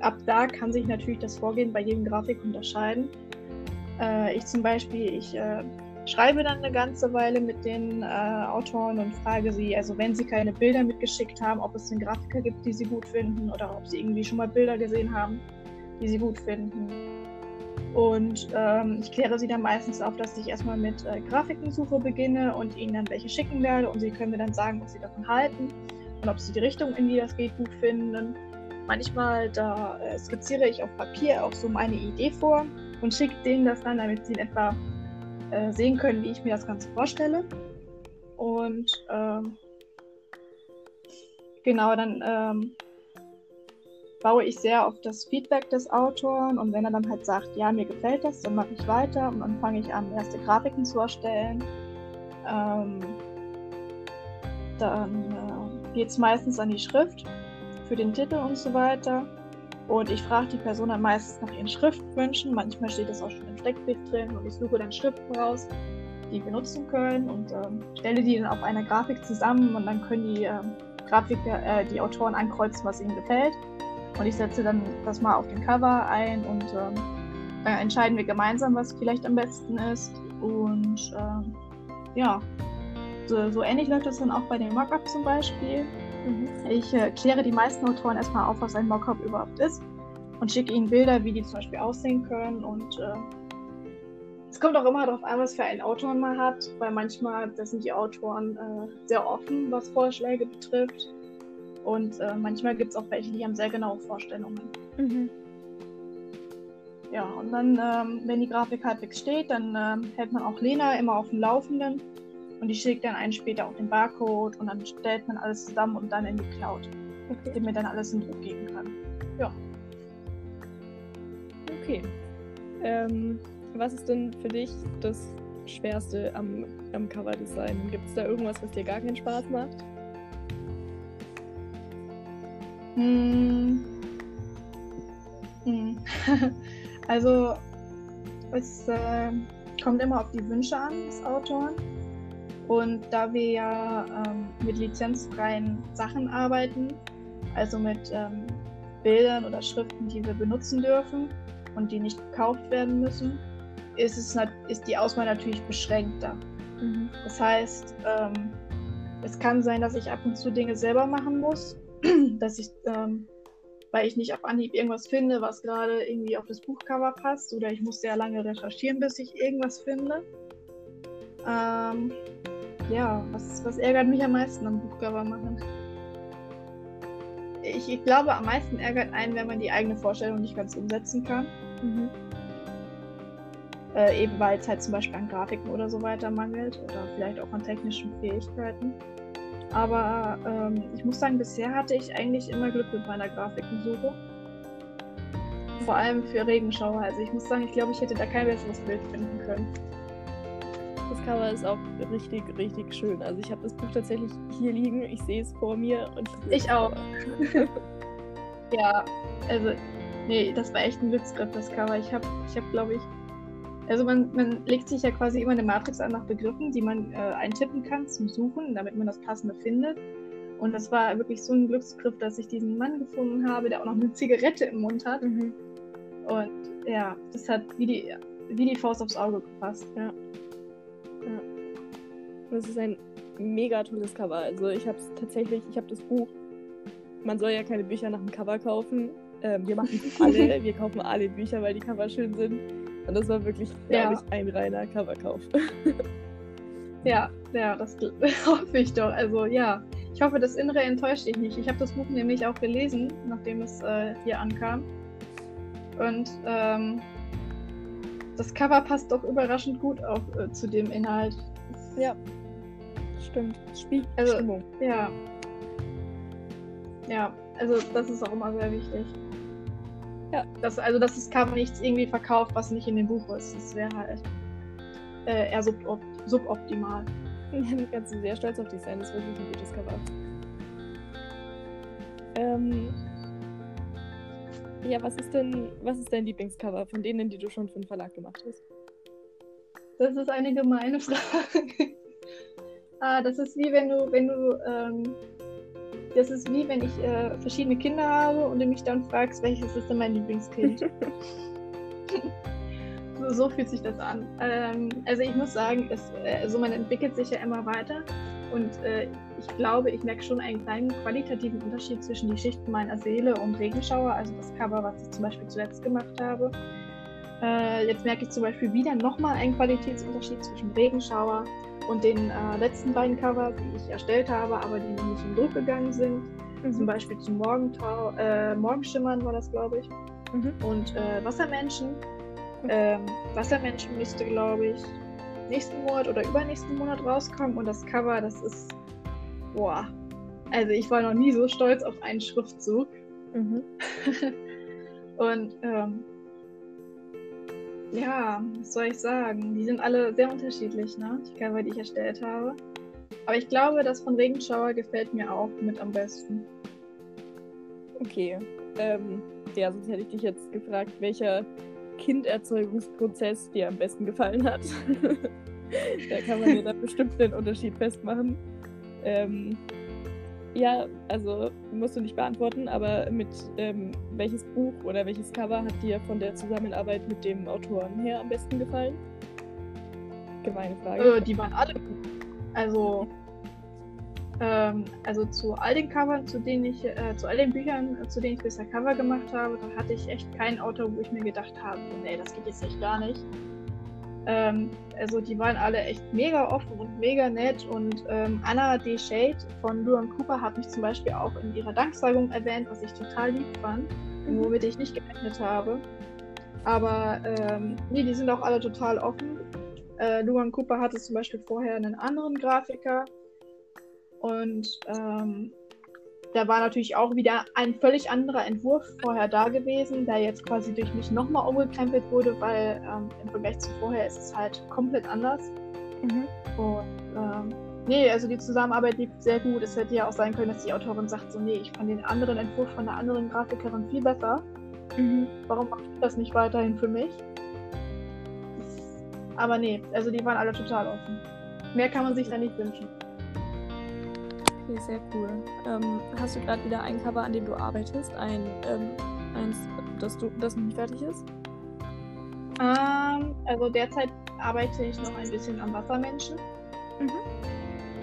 ab da kann sich natürlich das Vorgehen bei jedem Grafik unterscheiden. Äh, ich zum Beispiel, ich äh, schreibe dann eine ganze Weile mit den äh, Autoren und frage sie, also wenn sie keine Bilder mitgeschickt haben, ob es den Grafiker gibt, die sie gut finden oder ob sie irgendwie schon mal Bilder gesehen haben die sie gut finden. Und ähm, ich kläre sie dann meistens auf, dass ich erstmal mit äh, Grafikensuche beginne und ihnen dann welche schicken werde und sie können mir dann sagen, was sie davon halten und ob sie die Richtung, in die das geht, gut finden. Manchmal da äh, skizziere ich auf Papier auch so meine Idee vor und schicke denen das dann, damit sie in etwa äh, sehen können, wie ich mir das Ganze vorstelle. Und ähm, genau, dann ähm, baue ich sehr auf das Feedback des Autoren und wenn er dann halt sagt, ja, mir gefällt das, dann mache ich weiter und dann fange ich an, erste Grafiken zu erstellen. Ähm, dann äh, geht es meistens an die Schrift für den Titel und so weiter. Und ich frage die Person dann meistens nach ihren Schriftwünschen. Manchmal steht das auch schon im Steckbrief drin und ich suche dann Schriften raus, die wir nutzen können und ähm, stelle die dann auf einer Grafik zusammen und dann können die ähm, Grafiker, äh, die Autoren ankreuzen, was ihnen gefällt. Und ich setze dann das mal auf den Cover ein und ähm, äh, entscheiden wir gemeinsam, was vielleicht am besten ist. Und ähm, ja, so, so, ähnlich läuft das dann auch bei dem Mockup zum Beispiel. Mhm. Ich äh, kläre die meisten Autoren erstmal auf, was ein Mockup überhaupt ist und schicke ihnen Bilder, wie die zum Beispiel aussehen können. Und äh, es kommt auch immer darauf an, was für einen Autor man hat, weil manchmal sind die Autoren äh, sehr offen, was Vorschläge betrifft. Und äh, manchmal gibt es auch welche, die haben sehr genaue Vorstellungen. Mhm. Ja, und dann, ähm, wenn die Grafik halbwegs steht, dann ähm, hält man auch Lena immer auf dem Laufenden und die schickt dann einen später auch den Barcode und dann stellt man alles zusammen und dann in die Cloud, okay. die mir dann alles in Druck geben kann. Ja. Okay. Ähm, was ist denn für dich das Schwerste am, am Coverdesign? Gibt es da irgendwas, was dir gar keinen Spaß macht? Hm. Hm. [LAUGHS] also, es äh, kommt immer auf die Wünsche an des Autoren. Und da wir ja ähm, mit lizenzfreien Sachen arbeiten, also mit ähm, Bildern oder Schriften, die wir benutzen dürfen und die nicht gekauft werden müssen, ist, es, ist die Auswahl natürlich beschränkter. Mhm. Das heißt, ähm, es kann sein, dass ich ab und zu Dinge selber machen muss, [CLEARS THROAT] dass ich, ähm, weil ich nicht auf Anhieb irgendwas finde, was gerade irgendwie auf das Buchcover passt, oder ich muss sehr lange recherchieren, bis ich irgendwas finde. Ähm, ja, was, was ärgert mich am meisten am Buchcover machen? Ich, ich, glaube, am meisten ärgert einen, wenn man die eigene Vorstellung nicht ganz umsetzen kann. Mhm. Äh, eben weil es halt zum Beispiel an Grafiken oder so weiter mangelt oder vielleicht auch an technischen Fähigkeiten. Aber ähm, ich muss sagen, bisher hatte ich eigentlich immer Glück mit meiner Grafikensuche. Vor allem für Regenschauer. Also ich muss sagen, ich glaube, ich hätte da kein besseres Bild finden können. Das Cover ist auch richtig, richtig schön. Also ich habe das Buch tatsächlich hier liegen. Ich sehe es vor mir und ich, ich auch. [LAUGHS] ja, also nee, das war echt ein Glücksgriff, das Cover. Ich habe, ich habe, glaube ich, also man, man legt sich ja quasi immer eine Matrix an nach Begriffen, die man äh, eintippen kann zum Suchen, damit man das Passende findet. Und das war wirklich so ein Glücksgriff, dass ich diesen Mann gefunden habe, der auch noch eine Zigarette im Mund hat. Mhm. Und ja, das hat wie die, wie die Faust aufs Auge gepasst. Ja. ja. Das ist ein mega tolles Cover. Also ich habe es tatsächlich, ich habe das Buch. Man soll ja keine Bücher nach dem Cover kaufen. Ähm, wir machen [LAUGHS] alle, wir kaufen alle Bücher, weil die Cover schön sind. Und das war wirklich, glaube ja. ich, ein reiner Coverkauf. [LAUGHS] ja, ja, das [LAUGHS] hoffe ich doch. Also ja, ich hoffe, das Innere enttäuscht dich nicht. Ich habe das Buch nämlich auch gelesen, nachdem es äh, hier ankam. Und ähm, das Cover passt doch überraschend gut auch äh, zu dem Inhalt. Ja, stimmt. Spiel also, Stimmung. Ja. Ja, also das ist auch immer sehr wichtig. Ja. Das, also, dass das Cover nichts irgendwie verkauft, was nicht in dem Buch ist. Das wäre halt äh, eher subop suboptimal. [LAUGHS] Ja, du kannst sehr stolz auf dich sein. Das ist wirklich ein gutes Cover. Ähm, ja, was ist denn, was ist dein Lieblingscover von denen, die du schon für den Verlag gemacht hast? Das ist eine gemeine [LAUGHS] Frage. ah, das ist wie wenn du, wenn du ähm, das ist wie wenn ich äh, verschiedene Kinder habe und du mich dann fragst, welches ist denn mein Lieblingskind? [LAUGHS] so, so, fühlt sich das an. Ähm, also ich muss sagen, es, also man entwickelt sich ja immer weiter und äh, ich glaube, ich merke schon einen kleinen qualitativen Unterschied zwischen die Schichten meiner Seele und Regenschauer, also das Cover, was ich zum Beispiel zuletzt gemacht habe. Äh, jetzt merke ich zum Beispiel wieder nochmal einen Qualitätsunterschied zwischen Regenschauer und den äh, letzten beiden Cover, die ich erstellt habe, aber die noch nicht in Druck gegangen sind. Mhm. Zum Beispiel zu Morgentau, äh, Morgenschimmern war das, glaube ich. Mhm. Und äh, Wassermenschen. Mhm. Ähm, Wassermenschen müsste, glaube ich, nächsten Monat oder übernächsten Monat rauskommen. Und das Cover, das ist, boah. Also ich war noch nie so stolz auf einen Schriftzug. Mhm. [LAUGHS] und ähm, ja, was soll ich sagen? Die sind alle sehr unterschiedlich, ne? Die Cover, die ich erstellt habe. Aber ich glaube, das von Regenschauer gefällt mir auch mit am besten. Okay. Ähm, ja, sonst hätte ich dich jetzt gefragt, welcher Kinderzeugungsprozess dir am besten gefallen hat. [LAUGHS] da kann man ja dann bestimmt den Unterschied festmachen. Ähm, ja, also musst du nicht beantworten, aber mit ähm, welches Buch oder welches Cover hat dir von der Zusammenarbeit mit dem Autoren her am besten gefallen? Gemeine Frage. Äh, die waren alle gut. Also, ähm, also zu all den Covern, zu denen ich, äh, zu all den Büchern, äh, zu denen ich bisher Cover gemacht habe, da hatte ich echt keinen Autor, wo ich mir gedacht habe, nee, das geht jetzt echt gar nicht. Ähm, also die waren alle echt mega offen und mega nett und ähm, Anna D. Shade von Luan Cooper hat mich zum Beispiel auch in ihrer Danksagung erwähnt, was ich total lieb fand, mhm. womit ich nicht gerechnet habe. Aber ähm, nee, die sind auch alle total offen. Äh, Luan Cooper hatte zum Beispiel vorher einen anderen Grafiker und ähm, da war natürlich auch wieder ein völlig anderer Entwurf vorher da gewesen, der jetzt quasi durch mich nochmal umgekrempelt wurde, weil ähm, im Vergleich zu vorher ist es halt komplett anders. Mhm. Und ähm, nee, also die Zusammenarbeit lief sehr gut. Es hätte ja auch sein können, dass die Autorin sagt, so nee, ich fand den anderen Entwurf von einer anderen Grafikerin viel besser. Mhm. Warum macht das nicht weiterhin für mich? Aber nee, also die waren alle total offen. mehr kann man sich da nicht wünschen. Okay, sehr cool. Ähm, hast du gerade wieder ein Cover, an dem du arbeitest? Ein, ähm, eins, das, du, das noch nicht fertig ist? Ähm, also derzeit arbeite ich noch ein bisschen am Wassermenschen. Mhm.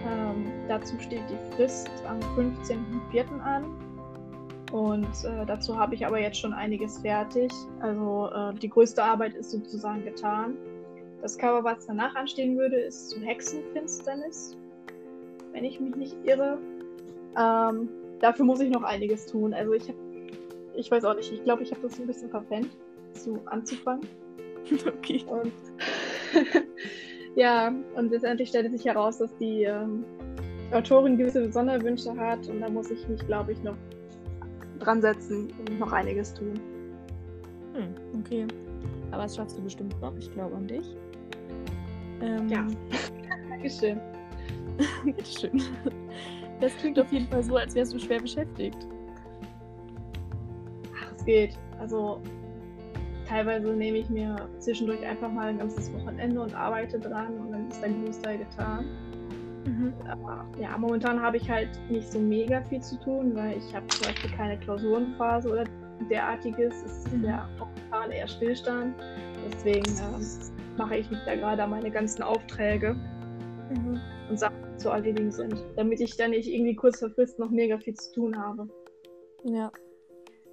Ähm, dazu steht die Frist am 15.04. an. Und äh, dazu habe ich aber jetzt schon einiges fertig. Also äh, die größte Arbeit ist sozusagen getan. Das Cover, was danach anstehen würde, ist zu Hexenfinsternis, wenn ich mich nicht irre. Ähm, dafür muss ich noch einiges tun. Also ich habe, ich weiß auch nicht, ich glaube, ich habe das ein bisschen verpennt, zu anzufangen. [LAUGHS] Okay. Und [LAUGHS] ja, und letztendlich stellte sich heraus, dass die ähm, Autorin gewisse Sonderwünsche hat und da muss ich mich, glaube ich, noch dran setzen und noch einiges tun. Hm, okay. Aber das schaffst du bestimmt noch. Ich glaube an dich. Ähm, ja. [LAUGHS] Dankeschön. [LAUGHS] Bitteschön. Das klingt auf jeden Fall so, als wärst du schwer beschäftigt. Ach, es geht. Also teilweise nehme ich mir zwischendurch einfach mal ein ganzes Wochenende und arbeite dran und dann ist der Großteil getan. Mhm. Aber ja, momentan habe ich halt nicht so mega viel zu tun, weil ich habe zum Beispiel keine Klausurenphase oder derartiges. Es ist mhm. ja momentan eher Stillstand. Deswegen ähm, mache ich mich da gerade an meine ganzen Aufträge mhm. und Sachen zu erledigen sind, damit ich dann nicht irgendwie kurz vor Frist noch mega viel zu tun habe. Ja.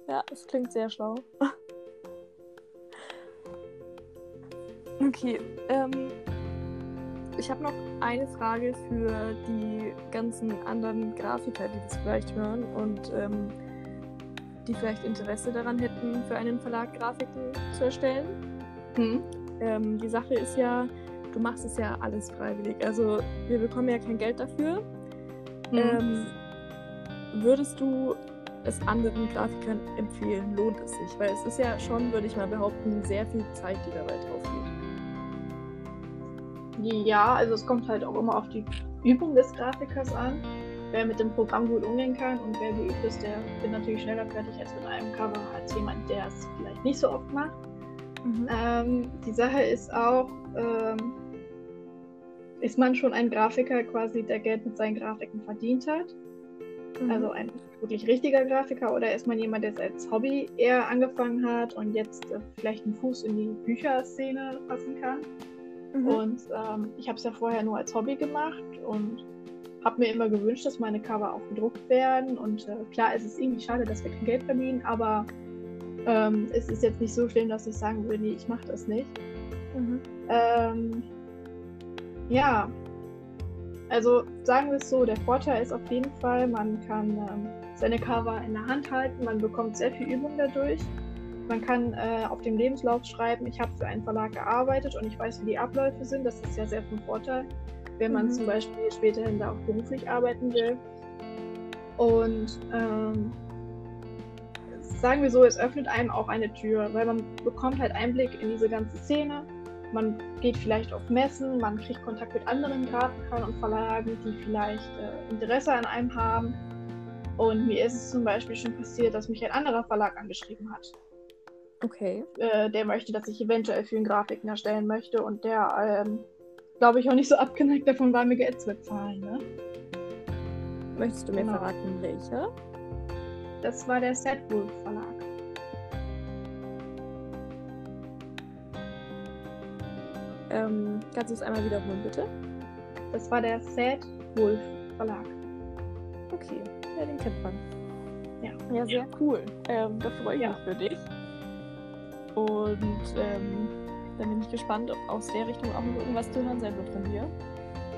Ja, das klingt sehr schlau. [LAUGHS] okay. Ähm, ich habe noch eine Frage für die ganzen anderen Grafiker, die das vielleicht hören und ähm, die vielleicht Interesse daran hätten, für einen Verlag Grafiken zu erstellen. Hm. Ähm, die Sache ist ja, du machst es ja alles freiwillig. Also wir bekommen ja kein Geld dafür. Hm. Ähm, würdest du es anderen Grafikern empfehlen? Lohnt es sich? Weil es ist ja schon, würde ich mal behaupten, sehr viel Zeit, die dabei drauf geht. Ja, also es kommt halt auch immer auf die Übung des Grafikers an. Wer mit dem Programm gut umgehen kann und wer geübt ist, der wird natürlich schneller fertig als mit einem Cover als jemand, der es vielleicht nicht so oft macht. Mhm. Ähm, die Sache ist auch, ähm, ist man schon ein Grafiker quasi, der Geld mit seinen Grafiken verdient hat? Mhm. Also ein wirklich richtiger Grafiker oder ist man jemand, der es als Hobby eher angefangen hat und jetzt äh, vielleicht einen Fuß in die Bücherszene fassen kann? Mhm. Und ähm, ich habe es ja vorher nur als Hobby gemacht und habe mir immer gewünscht, dass meine Cover auch gedruckt werden. Und äh, klar, es ist irgendwie schade, dass wir kein Geld verdienen, aber ähm, es ist jetzt nicht so schlimm, dass ich sagen würde, nee, ich mache das nicht. Mhm. Ähm, ja, also sagen wir es so, der Vorteil ist auf jeden Fall, man kann ähm, seine Cover in der Hand halten, man bekommt sehr viel Übung dadurch. Man kann äh, auf dem Lebenslauf schreiben, ich habe für einen Verlag gearbeitet und ich weiß, wie die Abläufe sind. Das ist ja sehr von Vorteil, wenn man mhm. zum Beispiel späterhin da auch beruflich arbeiten will. Und ähm, sagen wir so, es öffnet einem auch eine Tür, weil man bekommt halt Einblick in diese ganze Szene. Man geht vielleicht auf Messen, man kriegt Kontakt mit anderen Grafikern und Verlagen, die vielleicht äh, Interesse an einem haben. Und mir ist es zum Beispiel schon passiert, dass mich ein anderer Verlag angeschrieben hat. Okay. Äh, der möchte, dass ich eventuell für ihn Grafiken erstellen möchte und der, ähm, glaube ich, auch nicht so abgeneigt davon war, mir Geld zu bezahlen. Ne? Möchtest du mir genau. verraten, welcher? Das war der Setwolf Verlag. Ähm, kannst du es einmal wiederholen, bitte? Das war der Sad Wolf Verlag. Okay, ja, den kennt man. Ja, ja sehr cool. Ähm, da freue ich ja. mich für dich. Und ähm, dann bin ich gespannt, ob aus der Richtung auch noch irgendwas zu hören sein wird von dir.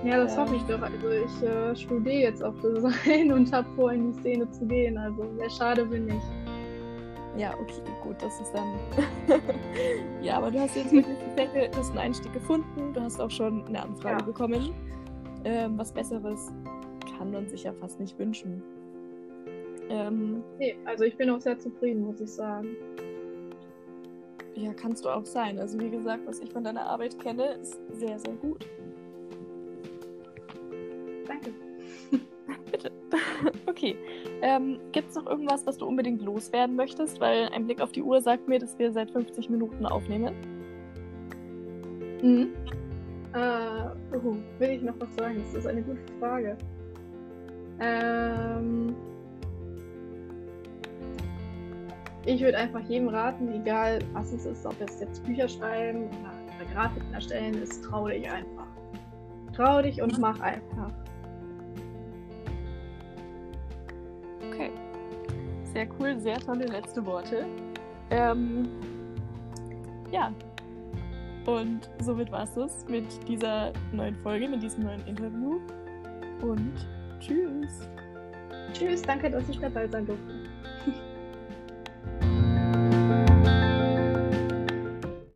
Ja, das ähm, hoffe ich doch. Also ich äh, studiere jetzt auf Design [LAUGHS] und habe vor, in die Szene zu gehen. Also sehr schade bin ich. Ja, okay, gut, das ist dann. [LAUGHS] [LAUGHS] ja, aber du hast jetzt [LAUGHS] wirklich, du hast einen Einstieg gefunden. Du hast auch schon eine Anfrage ja. bekommen. Ähm, was Besseres kann man sich ja fast nicht wünschen. Ähm, nee, also ich bin auch sehr zufrieden, muss ich sagen. Ja, kannst du auch sein. Also wie gesagt, was ich von deiner Arbeit kenne, ist sehr, sehr gut. Danke. Bitte. okay. Ähm, Gibt es noch irgendwas, was du unbedingt loswerden möchtest? Weil ein Blick auf die Uhr sagt mir, dass wir seit 50 Minuten aufnehmen. Mhm. Äh, uh, will ich noch was sagen? Das ist eine gute Frage. Ähm, ich würde einfach jedem raten, egal was es ist, ob es jetzt Bücher schreiben oder Grafiken erstellen ist, trau dich einfach. Trau dich und mach einfach. Sehr cool, sehr tolle letzte Worte. Ähm, ja. Und somit war es das mit dieser neuen Folge, mit diesem neuen Interview. Und tschüss. Tschüss, danke, dass ich dabei sein durfte.